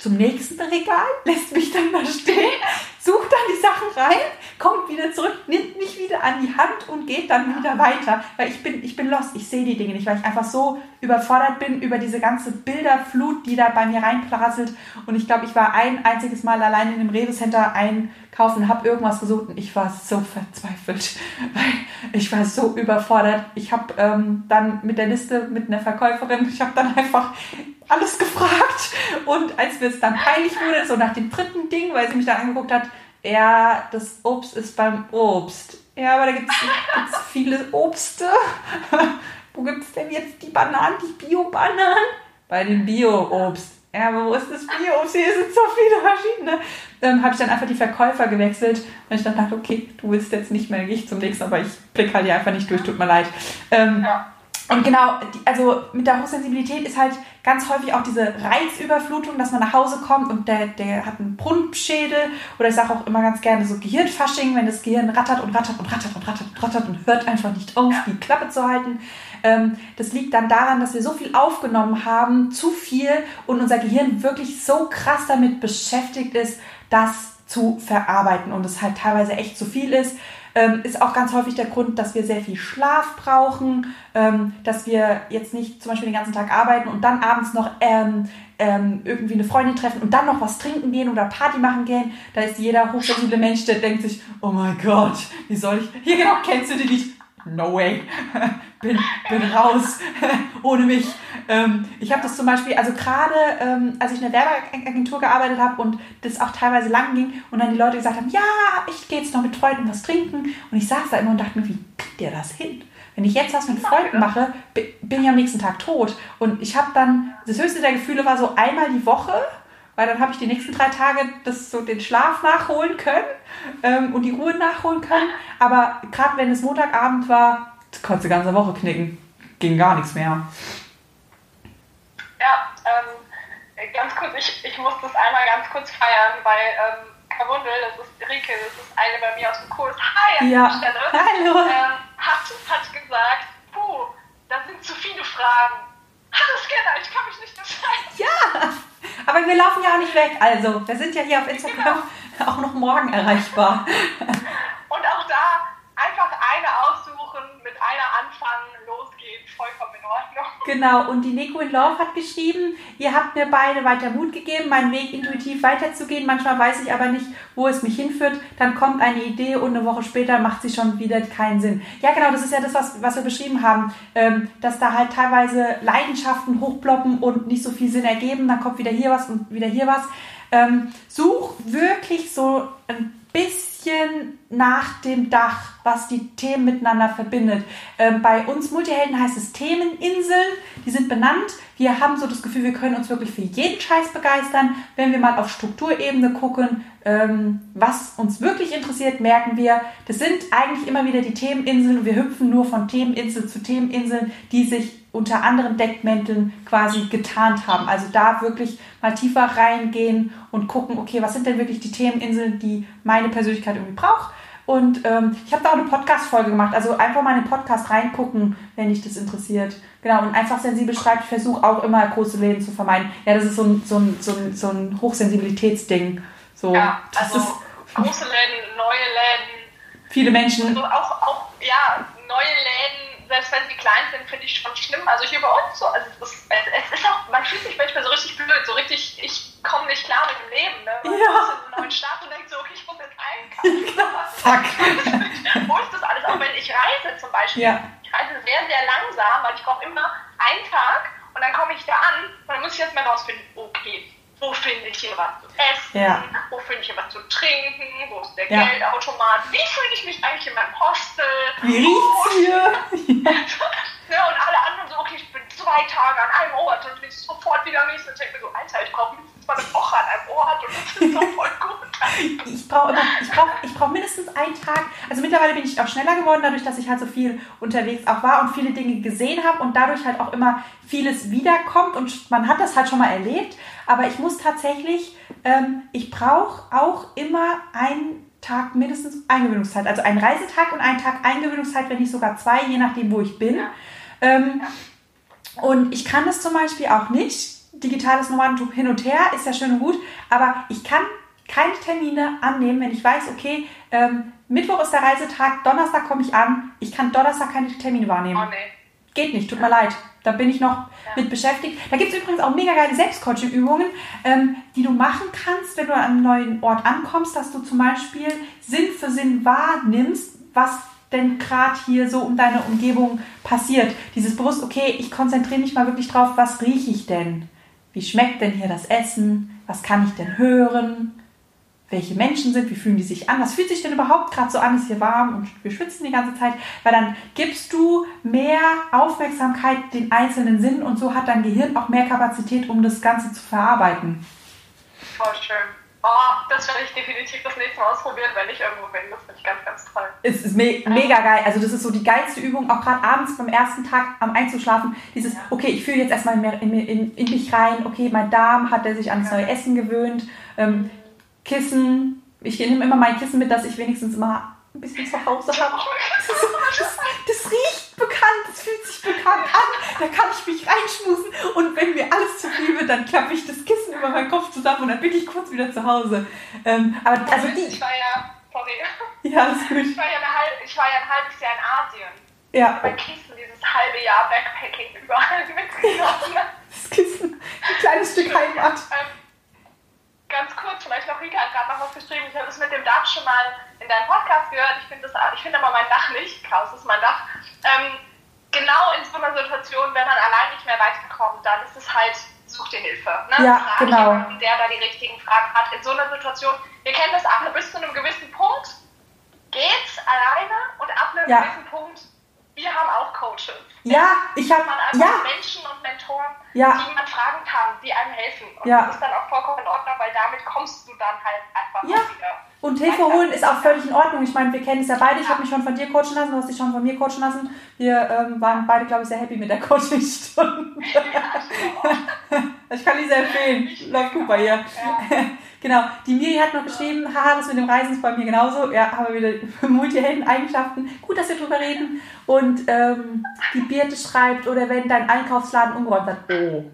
zum nächsten Regal, lässt mich dann da stehen, sucht dann die Sachen rein, kommt wieder zurück, nimmt mich wieder an die Hand und geht dann wieder weiter. Weil ich bin, ich bin lost, ich sehe die Dinge nicht, weil ich einfach so überfordert bin über diese ganze Bilderflut, die da bei mir reinprasselt. Und ich glaube, ich war ein einziges Mal allein in dem Rewe Center einkaufen, habe irgendwas gesucht und ich war so verzweifelt, weil ich war so überfordert. Ich habe ähm, dann mit der Liste, mit einer Verkäuferin, ich habe dann einfach alles gefragt. Und als mir es dann peinlich wurde, so nach dem dritten Ding, weil sie mich dann angeguckt hat, ja, das Obst ist beim Obst. Ja, aber da gibt es viele Obste. wo gibt es denn jetzt die Bananen, die Bio-Bananen? Bei dem Bio-Obst. Ja, aber wo ist das Bio-Obst? Hier sind so viele verschiedene. Ähm, habe ich dann einfach die Verkäufer gewechselt, weil ich dann dachte, okay, du willst jetzt nicht mehr, gehe ich zum nächsten, aber ich blicke halt hier einfach nicht durch, tut mir leid. Ähm, ja. Und genau, also mit der Hochsensibilität ist halt ganz häufig auch diese Reizüberflutung, dass man nach Hause kommt und der, der hat einen Brunpschädel oder ich sage auch immer ganz gerne so Gehirnfasching, wenn das Gehirn rattert und rattert und rattert und rattert und rattert und hört einfach nicht auf, die Klappe zu halten. Ähm, das liegt dann daran, dass wir so viel aufgenommen haben, zu viel und unser Gehirn wirklich so krass damit beschäftigt ist, das zu verarbeiten und es halt teilweise echt zu viel ist. Ähm, ist auch ganz häufig der Grund, dass wir sehr viel Schlaf brauchen, ähm, dass wir jetzt nicht zum Beispiel den ganzen Tag arbeiten und dann abends noch ähm, ähm, irgendwie eine Freundin treffen und dann noch was trinken gehen oder Party machen gehen. Da ist jeder hochsensible Mensch, der denkt sich, oh mein Gott, wie soll ich, hier genau, kennst du die nicht? No way, bin, bin raus, ohne mich. Ähm, ich habe das zum Beispiel, also gerade ähm, als ich in der Werbeagentur gearbeitet habe und das auch teilweise lang ging und dann die Leute gesagt haben, ja, ich gehe jetzt noch mit Freunden was trinken und ich saß da immer und dachte mir, wie kriegt ihr das hin? Wenn ich jetzt was mit Freunden mache, bin ich am nächsten Tag tot. Und ich habe dann, das höchste der Gefühle war so einmal die Woche, weil dann habe ich die nächsten drei Tage das so den Schlaf nachholen können ähm, und die Ruhe nachholen können. Aber gerade wenn es Montagabend war, konnte die ganze Woche knicken. Ging gar nichts mehr. Ja, ähm, ganz kurz, ich, ich muss das einmal ganz kurz feiern, weil ähm, Kabundel, das ist Rike, das ist eine bei mir aus dem Kurs. Hi an ja. Stelle. Hallo. Ähm, hat, hat gesagt, puh, da sind zu viele Fragen. Hallo Scanner, ich kann mich nicht entscheiden. Ja, aber wir laufen ja auch nicht weg. Also, wir sind ja hier auf Instagram genau. auch noch morgen erreichbar. Und auch da einfach eine aussuchen, mit einer anfangen, losgehen, vollkommen in Ordnung. Genau, und die Nico in Love hat geschrieben, ihr habt mir beide weiter Mut gegeben, meinen Weg intuitiv weiterzugehen. Manchmal weiß ich aber nicht, wo es mich hinführt. Dann kommt eine Idee und eine Woche später macht sie schon wieder keinen Sinn. Ja, genau, das ist ja das, was, was wir beschrieben haben, ähm, dass da halt teilweise Leidenschaften hochploppen und nicht so viel Sinn ergeben. Dann kommt wieder hier was und wieder hier was. Ähm, such wirklich so ein bisschen nach dem Dach, was die Themen miteinander verbindet. Ähm, bei uns Multihelden heißt es Themeninseln. Diese sind benannt. Wir haben so das Gefühl, wir können uns wirklich für jeden Scheiß begeistern. Wenn wir mal auf Strukturebene gucken, ähm, was uns wirklich interessiert, merken wir, das sind eigentlich immer wieder die Themeninseln. Wir hüpfen nur von Themeninsel zu Themeninseln, die sich unter anderen Deckmänteln quasi getarnt haben. Also da wirklich mal tiefer reingehen und gucken, okay, was sind denn wirklich die Themeninseln, die meine Persönlichkeit irgendwie braucht. Und ähm, ich habe da auch eine Podcast-Folge gemacht. Also einfach mal in den Podcast reingucken, wenn dich das interessiert. Genau, und einfach sensibel schreibt. Ich versuche auch immer große Läden zu vermeiden. Ja, das ist so ein, so ein, so ein, so ein Hochsensibilitätsding. So, ja, also große Läden, neue Läden. Viele Menschen. Also auch, auch, ja, neue Läden selbst wenn sie klein sind, finde ich schon schlimm. Also hier bei uns so, also es, ist, es ist auch, man fühlt sich manchmal so richtig blöd, so richtig, ich komme nicht klar mit dem Leben. Ne? Man ja. ist in einem neuen Stadt und denkt so, okay, ich muss jetzt einkaufen. Fuck. Wo ist das alles? Auch wenn ich reise zum Beispiel. Ja. Ich reise sehr, sehr langsam, weil ich brauche immer einen Tag und dann komme ich da an und dann muss ich jetzt mal rausfinden, okay, wo finde ich hier was zu essen, ja. wo finde ich hier was zu trinken, wo ist der ja. Geldautomat, wie fühle ich mich eigentlich in meinem Hostel, wie riecht's hier? ja. und alle anderen so, okay, ich bin zwei Tage an einem Ort und bin sofort wieder am nächsten Tag mir so, Alter, ich brauche mindestens mal eine Woche an einem Ort und das ist doch voll gut. ich brauche ich brauche ich brauch mindestens einen Tag, also mittlerweile bin ich auch schneller geworden, dadurch, dass ich halt so viel unterwegs auch war und viele Dinge gesehen habe und dadurch halt auch immer vieles wiederkommt und man hat das halt schon mal erlebt, aber ich muss tatsächlich, ähm, ich brauche auch immer einen Tag mindestens Eingewöhnungszeit. Also einen Reisetag und einen Tag Eingewöhnungszeit, wenn nicht sogar zwei, je nachdem, wo ich bin. Ja. Ähm, ja. Und ich kann das zum Beispiel auch nicht. Digitales Nomadentum hin und her ist ja schön und gut, aber ich kann keine Termine annehmen, wenn ich weiß, okay, ähm, Mittwoch ist der Reisetag, Donnerstag komme ich an, ich kann Donnerstag keine Termine wahrnehmen. Oh, nee. Geht nicht, tut ja. mir leid. Da bin ich noch ja. mit beschäftigt. Da gibt es übrigens auch mega geile Selbstcoaching-Übungen, ähm, die du machen kannst, wenn du an einem neuen Ort ankommst, dass du zum Beispiel Sinn für Sinn wahrnimmst, was denn gerade hier so um deine Umgebung passiert. Dieses bewusst, okay, ich konzentriere mich mal wirklich drauf, was rieche ich denn? Wie schmeckt denn hier das Essen? Was kann ich denn hören? welche Menschen sind, wie fühlen die sich an, was fühlt sich denn überhaupt gerade so an, ist hier warm und wir schwitzen die ganze Zeit, weil dann gibst du mehr Aufmerksamkeit den einzelnen Sinnen und so hat dein Gehirn auch mehr Kapazität, um das Ganze zu verarbeiten. Voll schön. Oh, das werde ich definitiv das nächste Mal ausprobieren, wenn ich irgendwo bin. Das finde ich ganz, ganz toll. Es ist me mega geil. Also das ist so die geilste Übung, auch gerade abends beim ersten Tag am Einzuschlafen. Dieses, okay, ich fühle jetzt erstmal in, in, in, mich rein. Okay, mein Darm hat er sich ans neue Essen gewöhnt. Ähm, Kissen. Ich nehme immer mein Kissen mit, dass ich wenigstens mal ein bisschen zu Hause habe. Das, das, riecht bekannt, das fühlt sich bekannt an. Da kann ich mich reinschmusen und wenn mir alles zu viel wird, dann klappe ich das Kissen über meinen Kopf zusammen und dann bin ich kurz wieder zu Hause. Ähm, aber also die. Ich war ja, sorry. Ja, alles gut. Ich war ja, eine, ich war ja ein halbes Jahr in Asien. Ja. Mein Kissen, dieses halbe Jahr Backpacking überall mitgenommen. Das Kissen, ein kleines Stück Heimat. Ähm, ganz kurz, vielleicht noch Rika hat gerade noch was geschrieben. Ich habe das mit dem Dach schon mal in deinem Podcast gehört. Ich finde find aber mein Dach nicht. Klaus ist mein Dach. Ähm, genau in so einer Situation, wenn man allein nicht mehr weiterkommt, dann ist es halt, such dir Hilfe. Ne? Ja, Frag genau. jemanden, der da die richtigen Fragen hat. In so einer Situation, wir kennen das alle, bis zu einem gewissen Punkt geht's alleine und ab einem ja. gewissen Punkt wir haben auch Coaches. Ja, ich habe ja. Menschen und Mentoren, ja. die man fragen kann, die einem helfen. Und ja. das ist dann auch vollkommen in Ordnung, weil damit kommst du dann halt einfach ja. wieder. Und Hilfe holen ist auch völlig in Ordnung. Ich meine, wir kennen es ja beide. Ich habe mich schon von dir coachen lassen, du hast dich schon von mir coachen lassen. Wir ähm, waren beide, glaube ich, sehr happy mit der Coachingstunde. ich kann die sehr empfehlen. Läuft gut bei ihr. Genau, die Miri hat noch geschrieben, haha, das mit dem Reisen ist bei mir genauso. Ja, haben wir wieder Multihelden-Eigenschaften. Gut, dass wir drüber reden. Und ähm, die Birte schreibt, oder wenn dein Einkaufsladen umgeräumt hat, oh,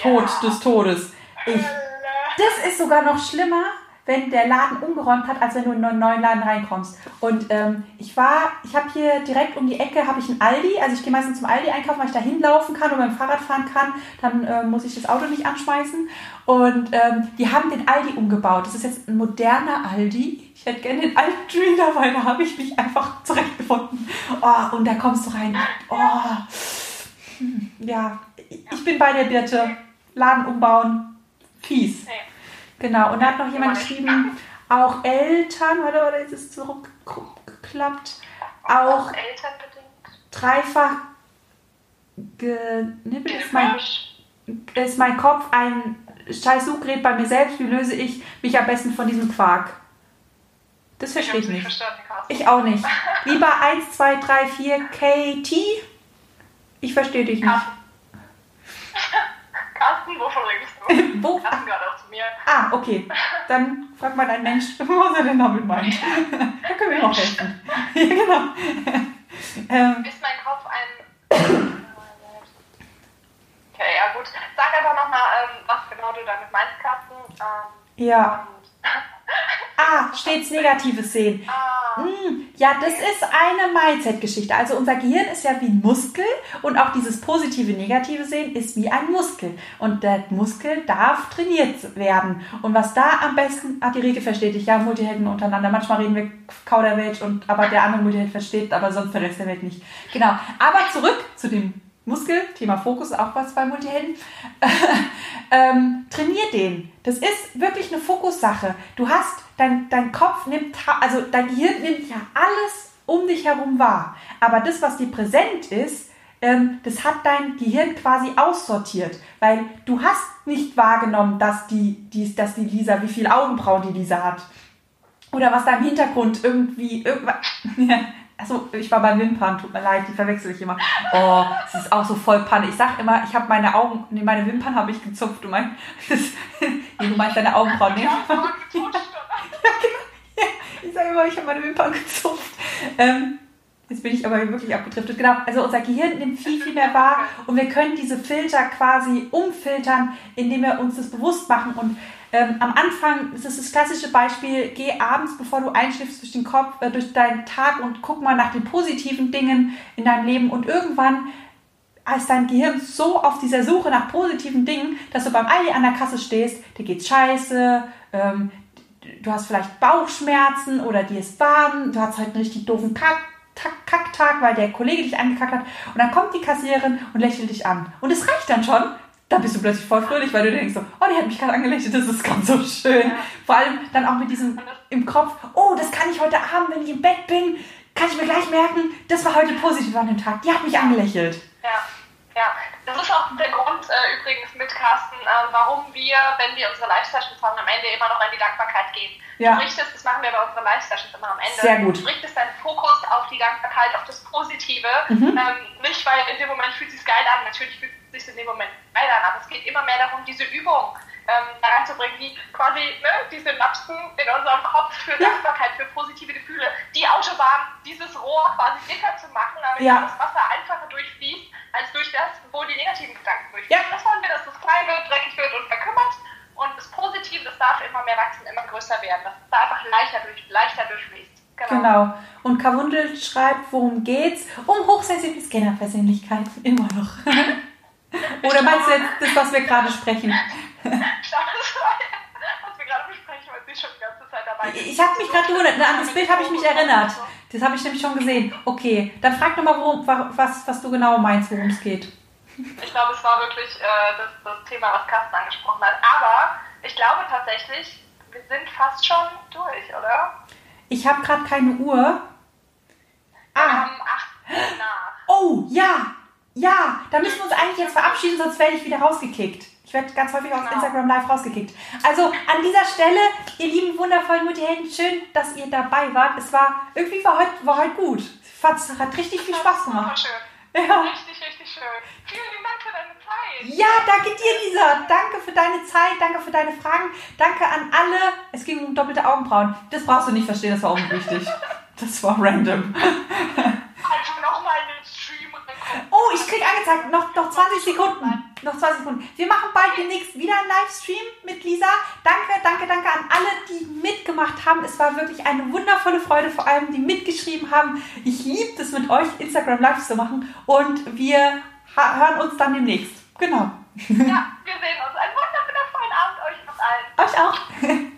Tod des Todes. Ich, das ist sogar noch schlimmer, wenn der Laden umgeräumt hat, als wenn du in einen neuen Laden reinkommst. Und ähm, ich war, ich habe hier direkt um die Ecke habe ich ein Aldi, also ich gehe meistens zum Aldi einkaufen, weil ich da hinlaufen kann und mit dem Fahrrad fahren kann, dann äh, muss ich das Auto nicht anschmeißen. Und ähm, die haben den Aldi umgebaut. Das ist jetzt ein moderner Aldi. Ich hätte gerne den alten Dreamer, weil da habe ich mich einfach zurechtgefunden. Oh, und da kommst du rein. Oh, hm, ja, ich bin bei der Birte. Laden umbauen, fies. Genau, und da hat noch jemand geschrieben, auch Eltern, warte, warte, jetzt ist es zurückgeklappt, auch dreifach genippelt ist mein, ist mein Kopf ein scheiß Suchgerät bei mir selbst. Wie löse ich mich am besten von diesem Quark? Das verstehe ich, ich nicht. Ich auch nicht. Lieber 1, 2, 3, 4 KT. Ich verstehe dich nicht. Carsten, wovon redest? Wo? Carsten gehört auch zu mir. Ah, okay. Dann frag mal einen Mensch, was er denn damit meint. da können wir auch helfen. ja, genau. Ähm, ist mein Kopf ein Okay, ja gut. Sag einfach nochmal, ähm, was genau du damit meinst, Carsten. Ähm, ja. Ah, stets Negatives sehen. Ah. Mm, ja, das ist eine Mindset-Geschichte. Also unser Gehirn ist ja wie ein Muskel und auch dieses positive, negative Sehen ist wie ein Muskel. Und der Muskel darf trainiert werden. Und was da am besten, ah, die Regel versteht ich, ja, Multihelden untereinander. Manchmal reden wir Kauderwelsch und aber der andere Multiheld versteht, aber sonst der Rest der Welt nicht. Genau. Aber zurück zu dem Muskel, Thema Fokus, auch was bei Multihelden. ähm, trainier den. Das ist wirklich eine Fokussache. Du hast, dein, dein Kopf nimmt, also dein Gehirn nimmt ja alles um dich herum wahr. Aber das, was dir präsent ist, ähm, das hat dein Gehirn quasi aussortiert. Weil du hast nicht wahrgenommen, dass die, die, dass die Lisa, wie viel Augenbrauen die Lisa hat. Oder was da im Hintergrund irgendwie, irgendwas. Achso, ich war beim Wimpern, tut mir leid, die verwechsel ich immer. Oh, es ist auch so voll Panne. Ich sag immer, ich habe meine Augen, nee, meine Wimpern habe ich gezupft. Du meinst, das, nee, du meinst deine Augenbrauen, ne? ich sage immer, ich habe meine Wimpern gezupft. Ähm, jetzt bin ich aber wirklich abgedriftet. Genau, also unser Gehirn nimmt viel, viel mehr wahr und wir können diese Filter quasi umfiltern, indem wir uns das bewusst machen und ähm, am Anfang ist es das klassische Beispiel, geh abends, bevor du einschläfst, durch den Kopf, äh, durch deinen Tag und guck mal nach den positiven Dingen in deinem Leben und irgendwann als dein Gehirn so auf dieser Suche nach positiven Dingen, dass du beim Aldi an der Kasse stehst, dir geht's scheiße, ähm, du hast vielleicht Bauchschmerzen oder dir ist warm, du hast halt einen richtig doofen Kack, Kacktag, weil der Kollege dich angekackt hat und dann kommt die Kassiererin und lächelt dich an. Und es reicht dann schon, da bist du plötzlich voll fröhlich, weil du denkst so, oh, die hat mich gerade angelächelt, das ist ganz so schön. Ja. Vor allem dann auch mit diesem im Kopf, oh, das kann ich heute Abend, wenn ich im Bett bin, kann ich mir gleich merken, das war heute positiv an dem Tag, die hat mich angelächelt. Ja, ja. Das ist auch der Grund äh, übrigens mit Carsten, äh, warum wir, wenn wir unsere Live-Sessions haben, am Ende immer noch in die Dankbarkeit gehen. Ja. Du richtest, das machen wir bei unseren Live-Sessions immer am Ende. Sehr gut. Du richtest deinen Fokus auf die Dankbarkeit, auf das Positive. Mhm. Ähm, nicht, weil in dem Moment fühlt es sich geil an, natürlich fühlt es sich in dem Moment geil an, aber es geht immer mehr darum, diese Übung ähm, da reinzubringen, wie quasi ne, diese Synapsen in unserem Kopf für ja. Dankbarkeit, für positive Gefühle, die Autobahn, dieses Rohr quasi dicker zu machen, damit ja. das Wasser einfacher durchfließt, als durch das, wo die negativen Gedanken durchfließen. Ja. Das wollen wir, dass das klein wird, dreckig wird und verkümmert. Und das Positive, das darf immer mehr wachsen, immer größer werden, dass es da einfach leichter, durch, leichter durchfließt. Genau. genau. Und Kawundel schreibt, worum geht's? Um hochsensible Scanner-Persönlichkeiten, immer noch. Oder meinst du jetzt das, was wir gerade sprechen? was wir gerade besprechen, weil sie schon die ganze Zeit dabei ist. Ich habe mich gerade gewundert, an das Bild habe ich mich erinnert. Das habe ich nämlich schon gesehen. Okay, dann frag doch mal, worum, was, was du genau meinst, worum es geht. Ich glaube, es war wirklich äh, das, das Thema, was Carsten angesprochen hat. Aber ich glaube tatsächlich, wir sind fast schon durch, oder? Ich habe gerade keine Uhr. Ah. Wir haben acht nach. Oh, ja. Ja, da müssen wir uns eigentlich jetzt verabschieden, sonst werde ich wieder rausgekickt. Ich werde ganz häufig genau. auf Instagram Live rausgekickt. Also an dieser Stelle, ihr lieben wundervollen Multihelden, schön, dass ihr dabei wart. Es war irgendwie war heute, war heute gut. Es hat richtig viel Spaß gemacht. Schön. Ja. Richtig, richtig schön. Vielen Dank für deine Zeit. Ja, danke dir, Lisa. Danke für deine Zeit, danke für deine Fragen. Danke an alle. Es ging um doppelte Augenbrauen. Das brauchst du nicht verstehen, das war unwichtig. Das war random. Also nochmal den Stream kommt. Oh, ich krieg angezeigt. Noch, noch 20 Sekunden. Noch 20 Sekunden. Wir machen bald demnächst wieder einen Livestream mit Lisa. Danke, danke, danke an alle, die mitgemacht haben. Es war wirklich eine wundervolle Freude, vor allem die mitgeschrieben haben. Ich liebe es mit euch, Instagram Lives zu machen. Und wir hören uns dann demnächst. Genau. Ja, wir sehen uns. Einen wundervollen Abend euch noch allen. Euch auch.